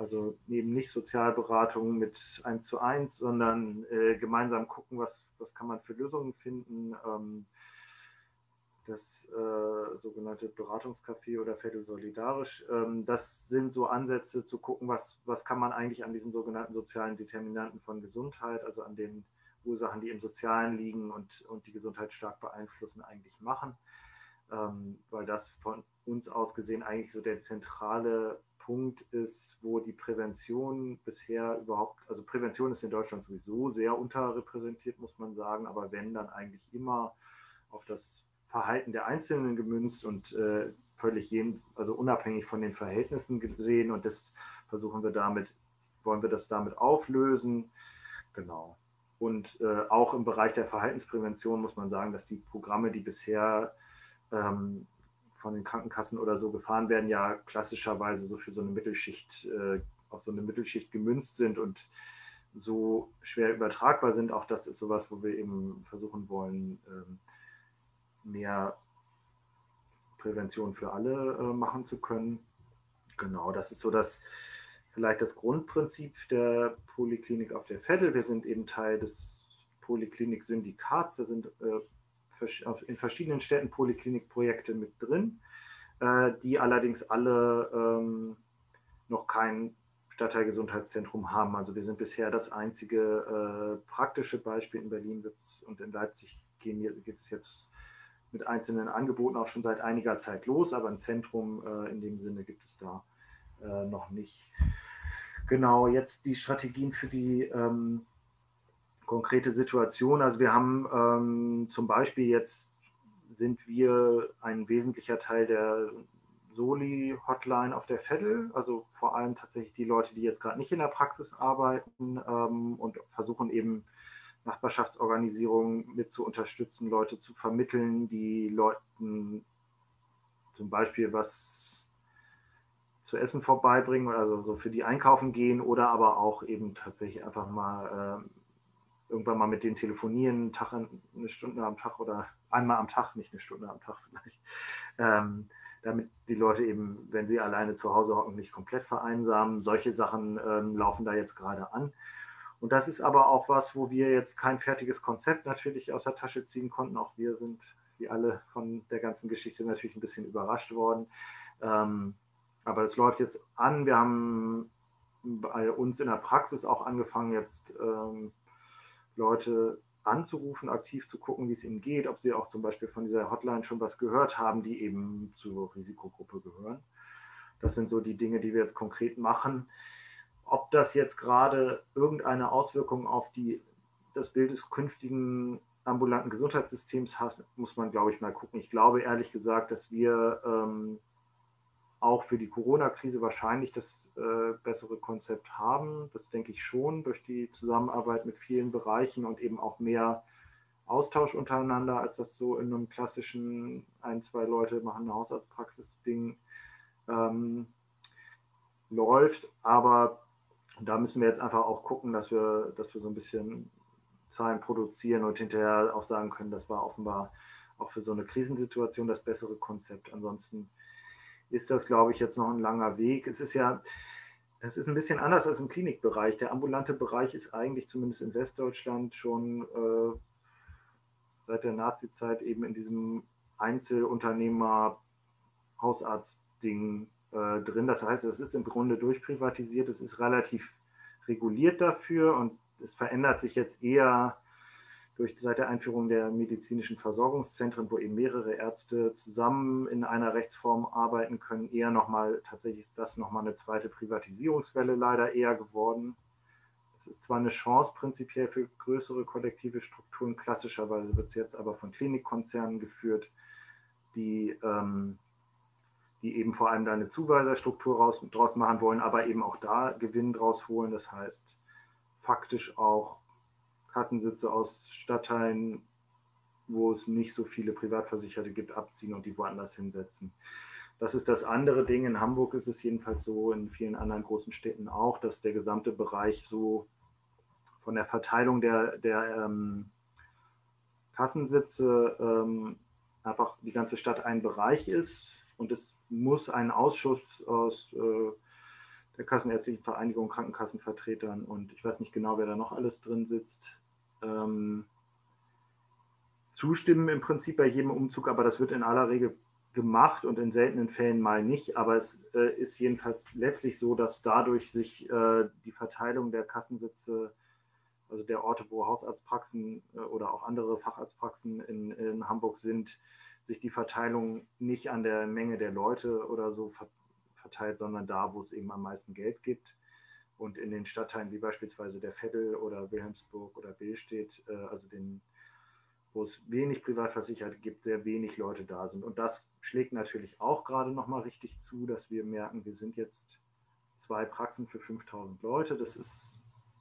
also eben nicht Sozialberatung mit eins zu eins, sondern äh, gemeinsam gucken, was, was kann man für Lösungen finden. Ähm, das äh, sogenannte Beratungscafé oder Viertel solidarisch. Ähm, das sind so Ansätze zu gucken, was, was kann man eigentlich an diesen sogenannten sozialen Determinanten von Gesundheit, also an den Ursachen, die im Sozialen liegen und, und die Gesundheit stark beeinflussen, eigentlich machen. Ähm, weil das von uns aus gesehen eigentlich so der zentrale Punkt ist, wo die Prävention bisher überhaupt, also Prävention ist in Deutschland sowieso sehr unterrepräsentiert, muss man sagen, aber wenn dann eigentlich immer auf das Verhalten der Einzelnen gemünzt und äh, völlig jeden, also unabhängig von den Verhältnissen gesehen und das versuchen wir damit, wollen wir das damit auflösen. Genau. Und äh, auch im Bereich der Verhaltensprävention muss man sagen, dass die Programme, die bisher ähm, von den Krankenkassen oder so gefahren werden, ja klassischerweise so für so eine Mittelschicht, äh, auf so eine Mittelschicht gemünzt sind und so schwer übertragbar sind. Auch das ist sowas, wo wir eben versuchen wollen, ähm, mehr Prävention für alle äh, machen zu können. Genau, das ist so das vielleicht das Grundprinzip der Poliklinik auf der Vettel. Wir sind eben Teil des Poliklinik-Syndikats. Da sind äh, in verschiedenen Städten Poliklinikprojekte mit drin, äh, die allerdings alle ähm, noch kein Stadtteilgesundheitszentrum haben. Also wir sind bisher das einzige äh, praktische Beispiel in Berlin und in Leipzig geht es jetzt mit einzelnen Angeboten auch schon seit einiger Zeit los, aber ein Zentrum äh, in dem Sinne gibt es da noch nicht. Genau, jetzt die Strategien für die ähm, konkrete Situation. Also wir haben ähm, zum Beispiel jetzt sind wir ein wesentlicher Teil der Soli-Hotline auf der Fedel, also vor allem tatsächlich die Leute, die jetzt gerade nicht in der Praxis arbeiten ähm, und versuchen eben Nachbarschaftsorganisierungen mit zu unterstützen, Leute zu vermitteln, die Leuten zum Beispiel was zu essen vorbeibringen, also so für die einkaufen gehen oder aber auch eben tatsächlich einfach mal äh, irgendwann mal mit denen telefonieren, Tag, eine Stunde am Tag oder einmal am Tag, nicht eine Stunde am Tag vielleicht, ähm, damit die Leute eben, wenn sie alleine zu Hause hocken, nicht komplett vereinsamen. Solche Sachen ähm, laufen da jetzt gerade an. Und das ist aber auch was, wo wir jetzt kein fertiges Konzept natürlich aus der Tasche ziehen konnten. Auch wir sind, wie alle von der ganzen Geschichte, natürlich ein bisschen überrascht worden. Ähm, aber es läuft jetzt an. Wir haben bei uns in der Praxis auch angefangen, jetzt ähm, Leute anzurufen, aktiv zu gucken, wie es ihnen geht, ob sie auch zum Beispiel von dieser Hotline schon was gehört haben, die eben zur Risikogruppe gehören. Das sind so die Dinge, die wir jetzt konkret machen. Ob das jetzt gerade irgendeine Auswirkung auf die, das Bild des künftigen ambulanten Gesundheitssystems hat, muss man, glaube ich, mal gucken. Ich glaube ehrlich gesagt, dass wir ähm, auch für die Corona-Krise wahrscheinlich das äh, bessere Konzept haben. Das denke ich schon durch die Zusammenarbeit mit vielen Bereichen und eben auch mehr Austausch untereinander, als das so in einem klassischen ein, zwei Leute machen eine Hausarztpraxis-Ding ähm, läuft. Aber da müssen wir jetzt einfach auch gucken, dass wir, dass wir so ein bisschen Zahlen produzieren und hinterher auch sagen können, das war offenbar auch für so eine Krisensituation das bessere Konzept. Ansonsten ist das, glaube ich, jetzt noch ein langer Weg. Es ist ja, es ist ein bisschen anders als im Klinikbereich. Der ambulante Bereich ist eigentlich zumindest in Westdeutschland schon äh, seit der Nazi-Zeit eben in diesem Einzelunternehmer-Hausarzt-Ding äh, drin. Das heißt, es ist im Grunde durchprivatisiert, es ist relativ reguliert dafür und es verändert sich jetzt eher durch seit der Einführung der medizinischen Versorgungszentren, wo eben mehrere Ärzte zusammen in einer Rechtsform arbeiten können, eher nochmal, tatsächlich ist das nochmal eine zweite Privatisierungswelle leider eher geworden. Es ist zwar eine Chance prinzipiell für größere kollektive Strukturen, klassischerweise wird es jetzt aber von Klinikkonzernen geführt, die, ähm, die eben vor allem da eine Zuweiserstruktur raus, draus machen wollen, aber eben auch da Gewinn draus holen. Das heißt, faktisch auch Kassensitze aus Stadtteilen, wo es nicht so viele Privatversicherte gibt, abziehen und die woanders hinsetzen. Das ist das andere Ding. In Hamburg ist es jedenfalls so, in vielen anderen großen Städten auch, dass der gesamte Bereich so von der Verteilung der, der ähm, Kassensitze ähm, einfach die ganze Stadt ein Bereich ist. Und es muss ein Ausschuss aus äh, der Kassenärztlichen Vereinigung, Krankenkassenvertretern und ich weiß nicht genau, wer da noch alles drin sitz, ähm, zustimmen im Prinzip bei jedem Umzug, aber das wird in aller Regel gemacht und in seltenen Fällen mal nicht. Aber es äh, ist jedenfalls letztlich so, dass dadurch sich äh, die Verteilung der Kassensitze, also der Orte, wo Hausarztpraxen äh, oder auch andere Facharztpraxen in, in, Hamburg sind, sich die Verteilung nicht an der Menge der Leute oder so verteilt, sondern da, wo es eben am meisten Geld gibt. Und in den Stadtteilen wie beispielsweise der Veddel oder Wilhelmsburg oder Billstedt, äh, also den, wo es wenig Privatversicherte gibt, sehr wenig Leute da sind. Und das schlägt natürlich auch gerade nochmal richtig zu, dass wir merken, wir sind jetzt zwei Praxen für 5000 Leute. Das ist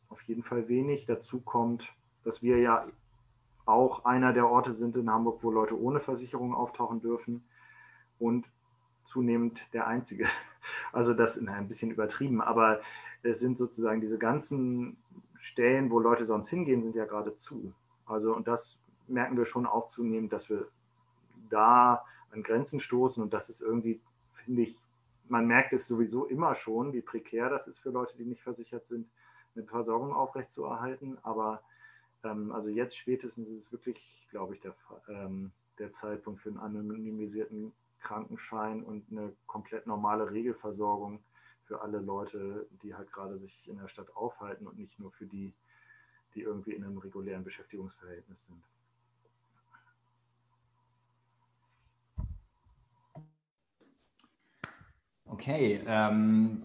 auf jeden Fall wenig. Dazu kommt, dass wir ja auch einer der Orte sind in Hamburg, wo Leute ohne Versicherung auftauchen dürfen und zunehmend der einzige. Also das ist ein bisschen übertrieben, aber es sind sozusagen diese ganzen Stellen, wo Leute sonst hingehen, sind ja gerade zu. Also und das merken wir schon auch zunehmend, dass wir da an Grenzen stoßen und das ist irgendwie, finde ich, man merkt es sowieso immer schon, wie prekär das ist für Leute, die nicht versichert sind, eine Versorgung aufrechtzuerhalten. Aber ähm, also jetzt spätestens ist es wirklich, glaube ich, der, ähm, der Zeitpunkt für einen anonymisierten Krankenschein und eine komplett normale Regelversorgung für alle Leute, die halt gerade sich in der Stadt aufhalten und nicht nur für die, die irgendwie in einem regulären Beschäftigungsverhältnis sind. Okay, ähm,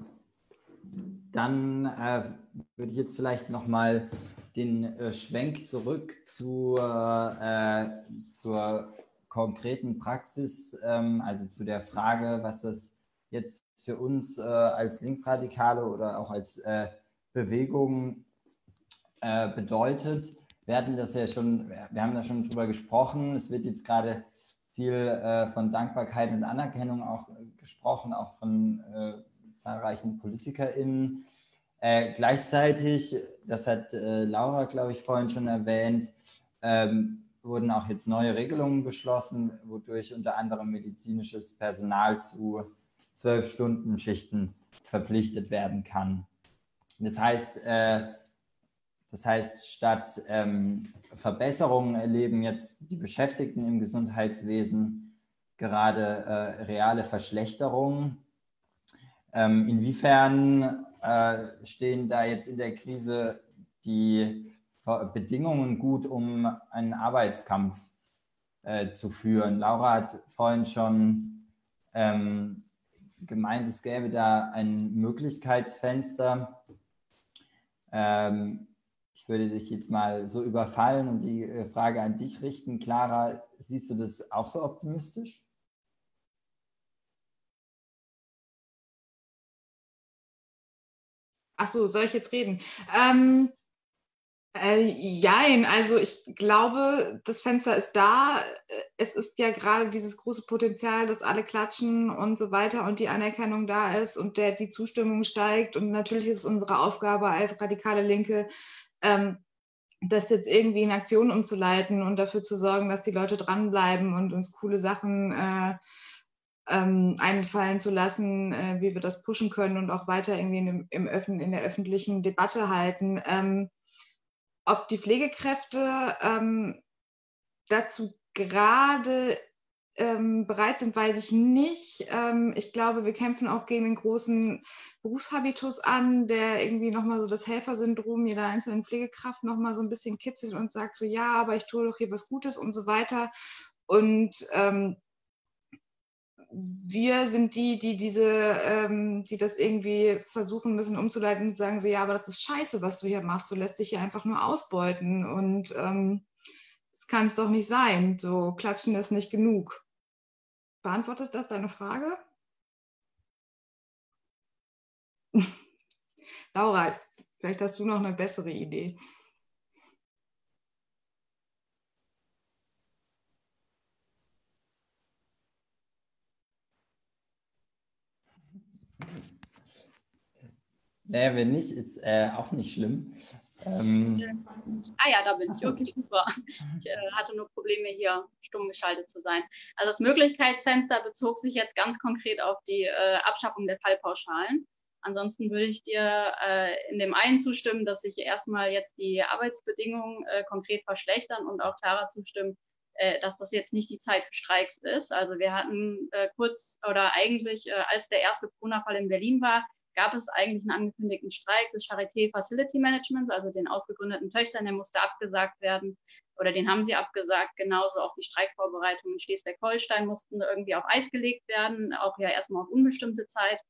dann äh, würde ich jetzt vielleicht nochmal den äh, Schwenk zurück zu, äh, zur konkreten Praxis, ähm, also zu der Frage, was das jetzt für uns äh, als Linksradikale oder auch als äh, Bewegung äh, bedeutet. Wir hatten das ja schon, wir haben da schon drüber gesprochen. Es wird jetzt gerade viel äh, von Dankbarkeit und Anerkennung auch gesprochen, auch von zahlreichen PolitikerInnen. Äh, gleichzeitig, das hat Laura, glaube ich, vorhin schon erwähnt, ähm, wurden auch jetzt neue Regelungen beschlossen, wodurch unter anderem medizinisches Personal zu zwölf Stunden Schichten verpflichtet werden kann. Das heißt, äh, das heißt, statt ähm, Verbesserungen erleben jetzt die Beschäftigten im Gesundheitswesen gerade äh, reale Verschlechterungen. Ähm, inwiefern äh, stehen da jetzt in der Krise die Bedingungen gut, um einen Arbeitskampf äh, zu führen. Laura hat vorhin schon ähm, gemeint, es gäbe da ein Möglichkeitsfenster. Ähm, ich würde dich jetzt mal so überfallen und die äh, Frage an dich richten. Clara, siehst du das auch so optimistisch? Ach so, soll ich jetzt reden? Ähm, äh, jein, also ich glaube, das Fenster ist da. Es ist ja gerade dieses große Potenzial, dass alle klatschen und so weiter und die Anerkennung da ist und der, die Zustimmung steigt. Und natürlich ist es unsere Aufgabe als radikale Linke, ähm, das jetzt irgendwie in Aktion umzuleiten und dafür zu sorgen, dass die Leute dranbleiben und uns coole Sachen äh, ähm, einfallen zu lassen, äh, wie wir das pushen können und auch weiter irgendwie in, im Öffn in der öffentlichen Debatte halten. Ähm, ob die Pflegekräfte ähm, dazu gerade ähm, bereit sind, weiß ich nicht. Ähm, ich glaube, wir kämpfen auch gegen den großen Berufshabitus an, der irgendwie nochmal so das Helfersyndrom jeder einzelnen Pflegekraft nochmal so ein bisschen kitzelt und sagt so, ja, aber ich tue doch hier was Gutes und so weiter. Und ähm, wir sind die, die diese, ähm, die das irgendwie versuchen müssen umzuleiten und sagen so, ja, aber das ist scheiße, was du hier machst. Du lässt dich hier einfach nur ausbeuten und ähm, das kann es doch nicht sein. So klatschen ist nicht genug. Beantwortet das deine Frage? Laura, vielleicht hast du noch eine bessere Idee. Naja, wenn nicht, ist äh, auch nicht schlimm. Ähm, ah ja, da bin ich. Okay, super. Ich äh, hatte nur Probleme, hier stumm geschaltet zu sein. Also das Möglichkeitsfenster bezog sich jetzt ganz konkret auf die äh, Abschaffung der Fallpauschalen. Ansonsten würde ich dir äh, in dem einen zustimmen, dass sich erstmal jetzt die Arbeitsbedingungen äh, konkret verschlechtern und auch klarer zustimmen, äh, dass das jetzt nicht die Zeit für Streiks ist. Also wir hatten äh, kurz oder eigentlich, als der erste Corona-Fall in Berlin war, gab es eigentlich einen angekündigten Streik des Charité Facility Managements, also den ausgegründeten Töchtern, der musste abgesagt werden oder den haben sie abgesagt. Genauso auch die Streikvorbereitungen in Schleswig-Holstein mussten irgendwie auf Eis gelegt werden, auch ja erstmal auf unbestimmte Zeit.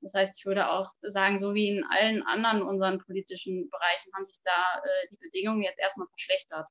Das heißt, ich würde auch sagen, so wie in allen anderen unseren politischen Bereichen haben sich da äh, die Bedingungen jetzt erstmal verschlechtert.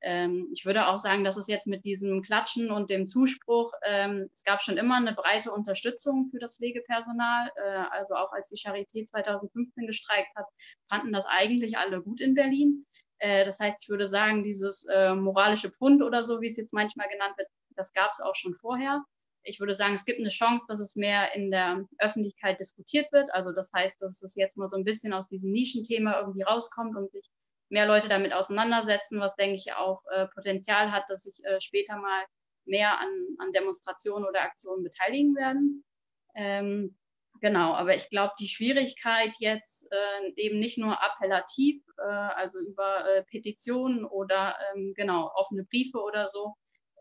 Ähm, ich würde auch sagen, dass es jetzt mit diesem Klatschen und dem Zuspruch, ähm, es gab schon immer eine breite Unterstützung für das Pflegepersonal. Äh, also auch als die Charité 2015 gestreikt hat, fanden das eigentlich alle gut in Berlin. Äh, das heißt, ich würde sagen, dieses äh, moralische Pfund oder so, wie es jetzt manchmal genannt wird, das gab es auch schon vorher. Ich würde sagen, es gibt eine Chance, dass es mehr in der Öffentlichkeit diskutiert wird. Also das heißt, dass es jetzt mal so ein bisschen aus diesem Nischenthema irgendwie rauskommt und sich mehr Leute damit auseinandersetzen, was denke ich auch äh, Potenzial hat, dass sich äh, später mal mehr an, an Demonstrationen oder Aktionen beteiligen werden. Ähm, genau, aber ich glaube, die Schwierigkeit jetzt äh, eben nicht nur appellativ, äh, also über äh, Petitionen oder ähm, genau offene Briefe oder so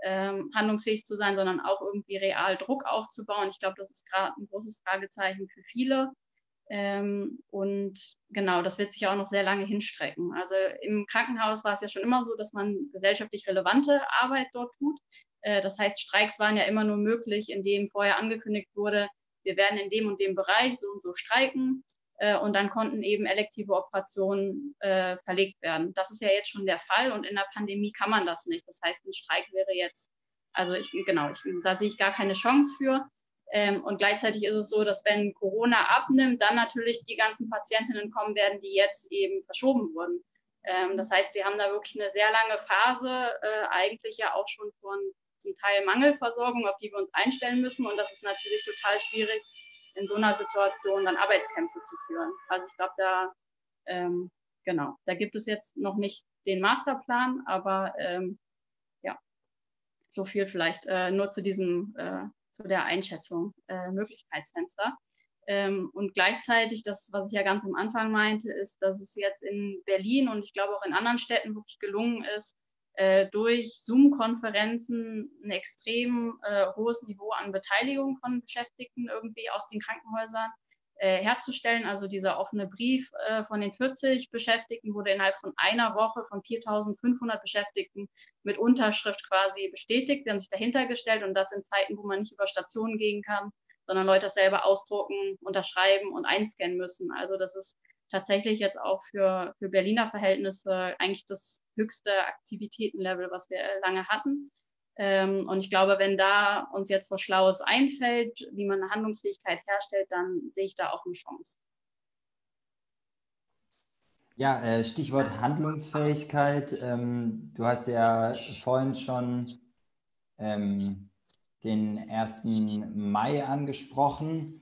ähm, handlungsfähig zu sein, sondern auch irgendwie real Druck aufzubauen. Ich glaube, das ist gerade ein großes Fragezeichen für viele. Ähm, und genau, das wird sich auch noch sehr lange hinstrecken. Also im Krankenhaus war es ja schon immer so, dass man gesellschaftlich relevante Arbeit dort tut. Äh, das heißt, Streiks waren ja immer nur möglich, indem vorher angekündigt wurde, wir werden in dem und dem Bereich so und so streiken. Äh, und dann konnten eben elektive Operationen äh, verlegt werden. Das ist ja jetzt schon der Fall und in der Pandemie kann man das nicht. Das heißt, ein Streik wäre jetzt, also ich, genau, ich, da sehe ich gar keine Chance für. Ähm, und gleichzeitig ist es so, dass wenn Corona abnimmt, dann natürlich die ganzen Patientinnen kommen werden, die jetzt eben verschoben wurden. Ähm, das heißt, wir haben da wirklich eine sehr lange Phase, äh, eigentlich ja auch schon von zum Teil Mangelversorgung, auf die wir uns einstellen müssen. Und das ist natürlich total schwierig, in so einer Situation dann Arbeitskämpfe zu führen. Also ich glaube, da, ähm, genau, da gibt es jetzt noch nicht den Masterplan, aber ähm, ja, so viel vielleicht äh, nur zu diesem äh, zu der Einschätzung äh, Möglichkeitsfenster. Ähm, und gleichzeitig, das, was ich ja ganz am Anfang meinte, ist, dass es jetzt in Berlin und ich glaube auch in anderen Städten wirklich gelungen ist, äh, durch Zoom-Konferenzen ein extrem äh, hohes Niveau an Beteiligung von Beschäftigten irgendwie aus den Krankenhäusern äh, herzustellen. Also dieser offene Brief äh, von den 40 Beschäftigten wurde innerhalb von einer Woche von 4.500 Beschäftigten mit Unterschrift quasi bestätigt. Sie haben sich dahinter gestellt und das in Zeiten, wo man nicht über Stationen gehen kann, sondern Leute selber ausdrucken, unterschreiben und einscannen müssen. Also das ist tatsächlich jetzt auch für, für Berliner Verhältnisse eigentlich das höchste Aktivitätenlevel, was wir lange hatten. Ähm, und ich glaube, wenn da uns jetzt was Schlaues einfällt, wie man eine Handlungsfähigkeit herstellt, dann sehe ich da auch eine Chance. Ja, äh, Stichwort Handlungsfähigkeit. Ähm, du hast ja vorhin schon ähm, den 1. Mai angesprochen.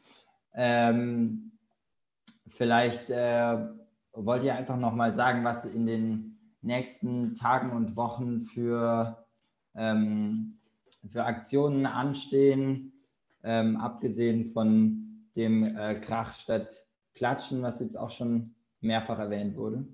Ähm, vielleicht äh, wollt ihr einfach nochmal sagen, was in den nächsten Tagen und Wochen für ähm, für Aktionen anstehen, ähm, abgesehen von dem äh, Krach statt Klatschen, was jetzt auch schon mehrfach erwähnt wurde?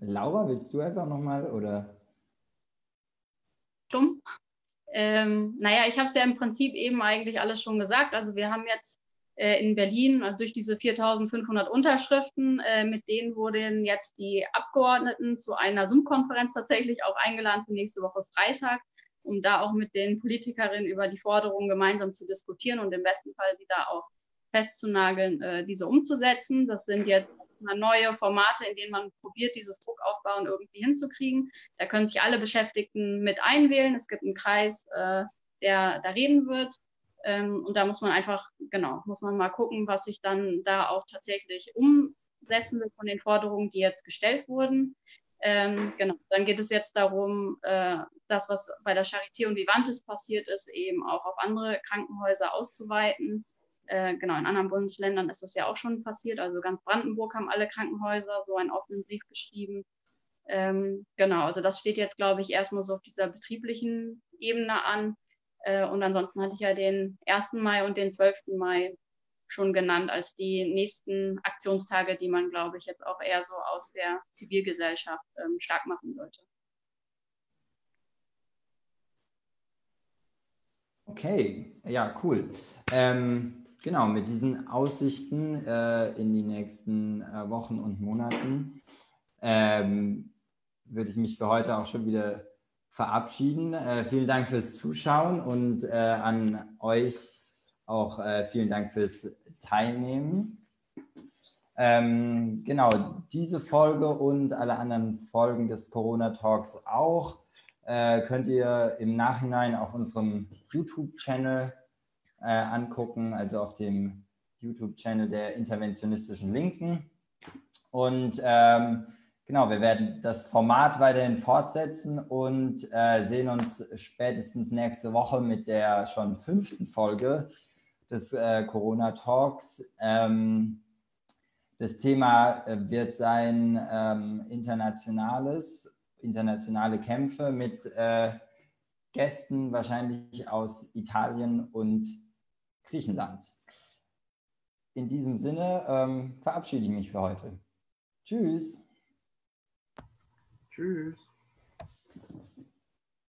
Laura, willst du einfach nochmal oder? Stumm. Ähm, naja, ich habe es ja im Prinzip eben eigentlich alles schon gesagt. Also wir haben jetzt äh, in Berlin also durch diese 4.500 Unterschriften, äh, mit denen wurden jetzt die Abgeordneten zu einer Zoom-Konferenz tatsächlich auch eingeladen für nächste Woche Freitag, um da auch mit den Politikerinnen über die Forderungen gemeinsam zu diskutieren und im besten Fall sie da auch festzunageln, äh, diese umzusetzen. Das sind jetzt neue Formate, in denen man probiert, dieses Druckaufbauen irgendwie hinzukriegen. Da können sich alle Beschäftigten mit einwählen. Es gibt einen Kreis, äh, der da reden wird. Ähm, und da muss man einfach, genau, muss man mal gucken, was sich dann da auch tatsächlich umsetzen will von den Forderungen, die jetzt gestellt wurden. Ähm, genau, dann geht es jetzt darum, äh, das, was bei der Charité und Vivantes passiert ist, eben auch auf andere Krankenhäuser auszuweiten. Äh, genau, in anderen Bundesländern ist das ja auch schon passiert. Also ganz Brandenburg haben alle Krankenhäuser so einen offenen Brief geschrieben. Ähm, genau, also das steht jetzt, glaube ich, erstmal so auf dieser betrieblichen Ebene an. Äh, und ansonsten hatte ich ja den 1. Mai und den 12. Mai schon genannt als die nächsten Aktionstage, die man, glaube ich, jetzt auch eher so aus der Zivilgesellschaft ähm, stark machen sollte. Okay, ja, cool. Ähm, Genau, mit diesen Aussichten äh, in die nächsten äh, Wochen und Monaten ähm, würde ich mich für heute auch schon wieder verabschieden. Äh, vielen Dank fürs Zuschauen und äh, an euch auch äh, vielen Dank fürs Teilnehmen. Ähm, genau, diese Folge und alle anderen Folgen des Corona Talks auch äh, könnt ihr im Nachhinein auf unserem YouTube-Channel äh, angucken, also auf dem YouTube-Channel der interventionistischen Linken. Und ähm, genau, wir werden das Format weiterhin fortsetzen und äh, sehen uns spätestens nächste Woche mit der schon fünften Folge des äh, Corona Talks. Ähm, das Thema äh, wird sein ähm, internationales, internationale Kämpfe mit äh, Gästen wahrscheinlich aus Italien und Griechenland. In diesem Sinne ähm, verabschiede ich mich für heute. Tschüss. Tschüss.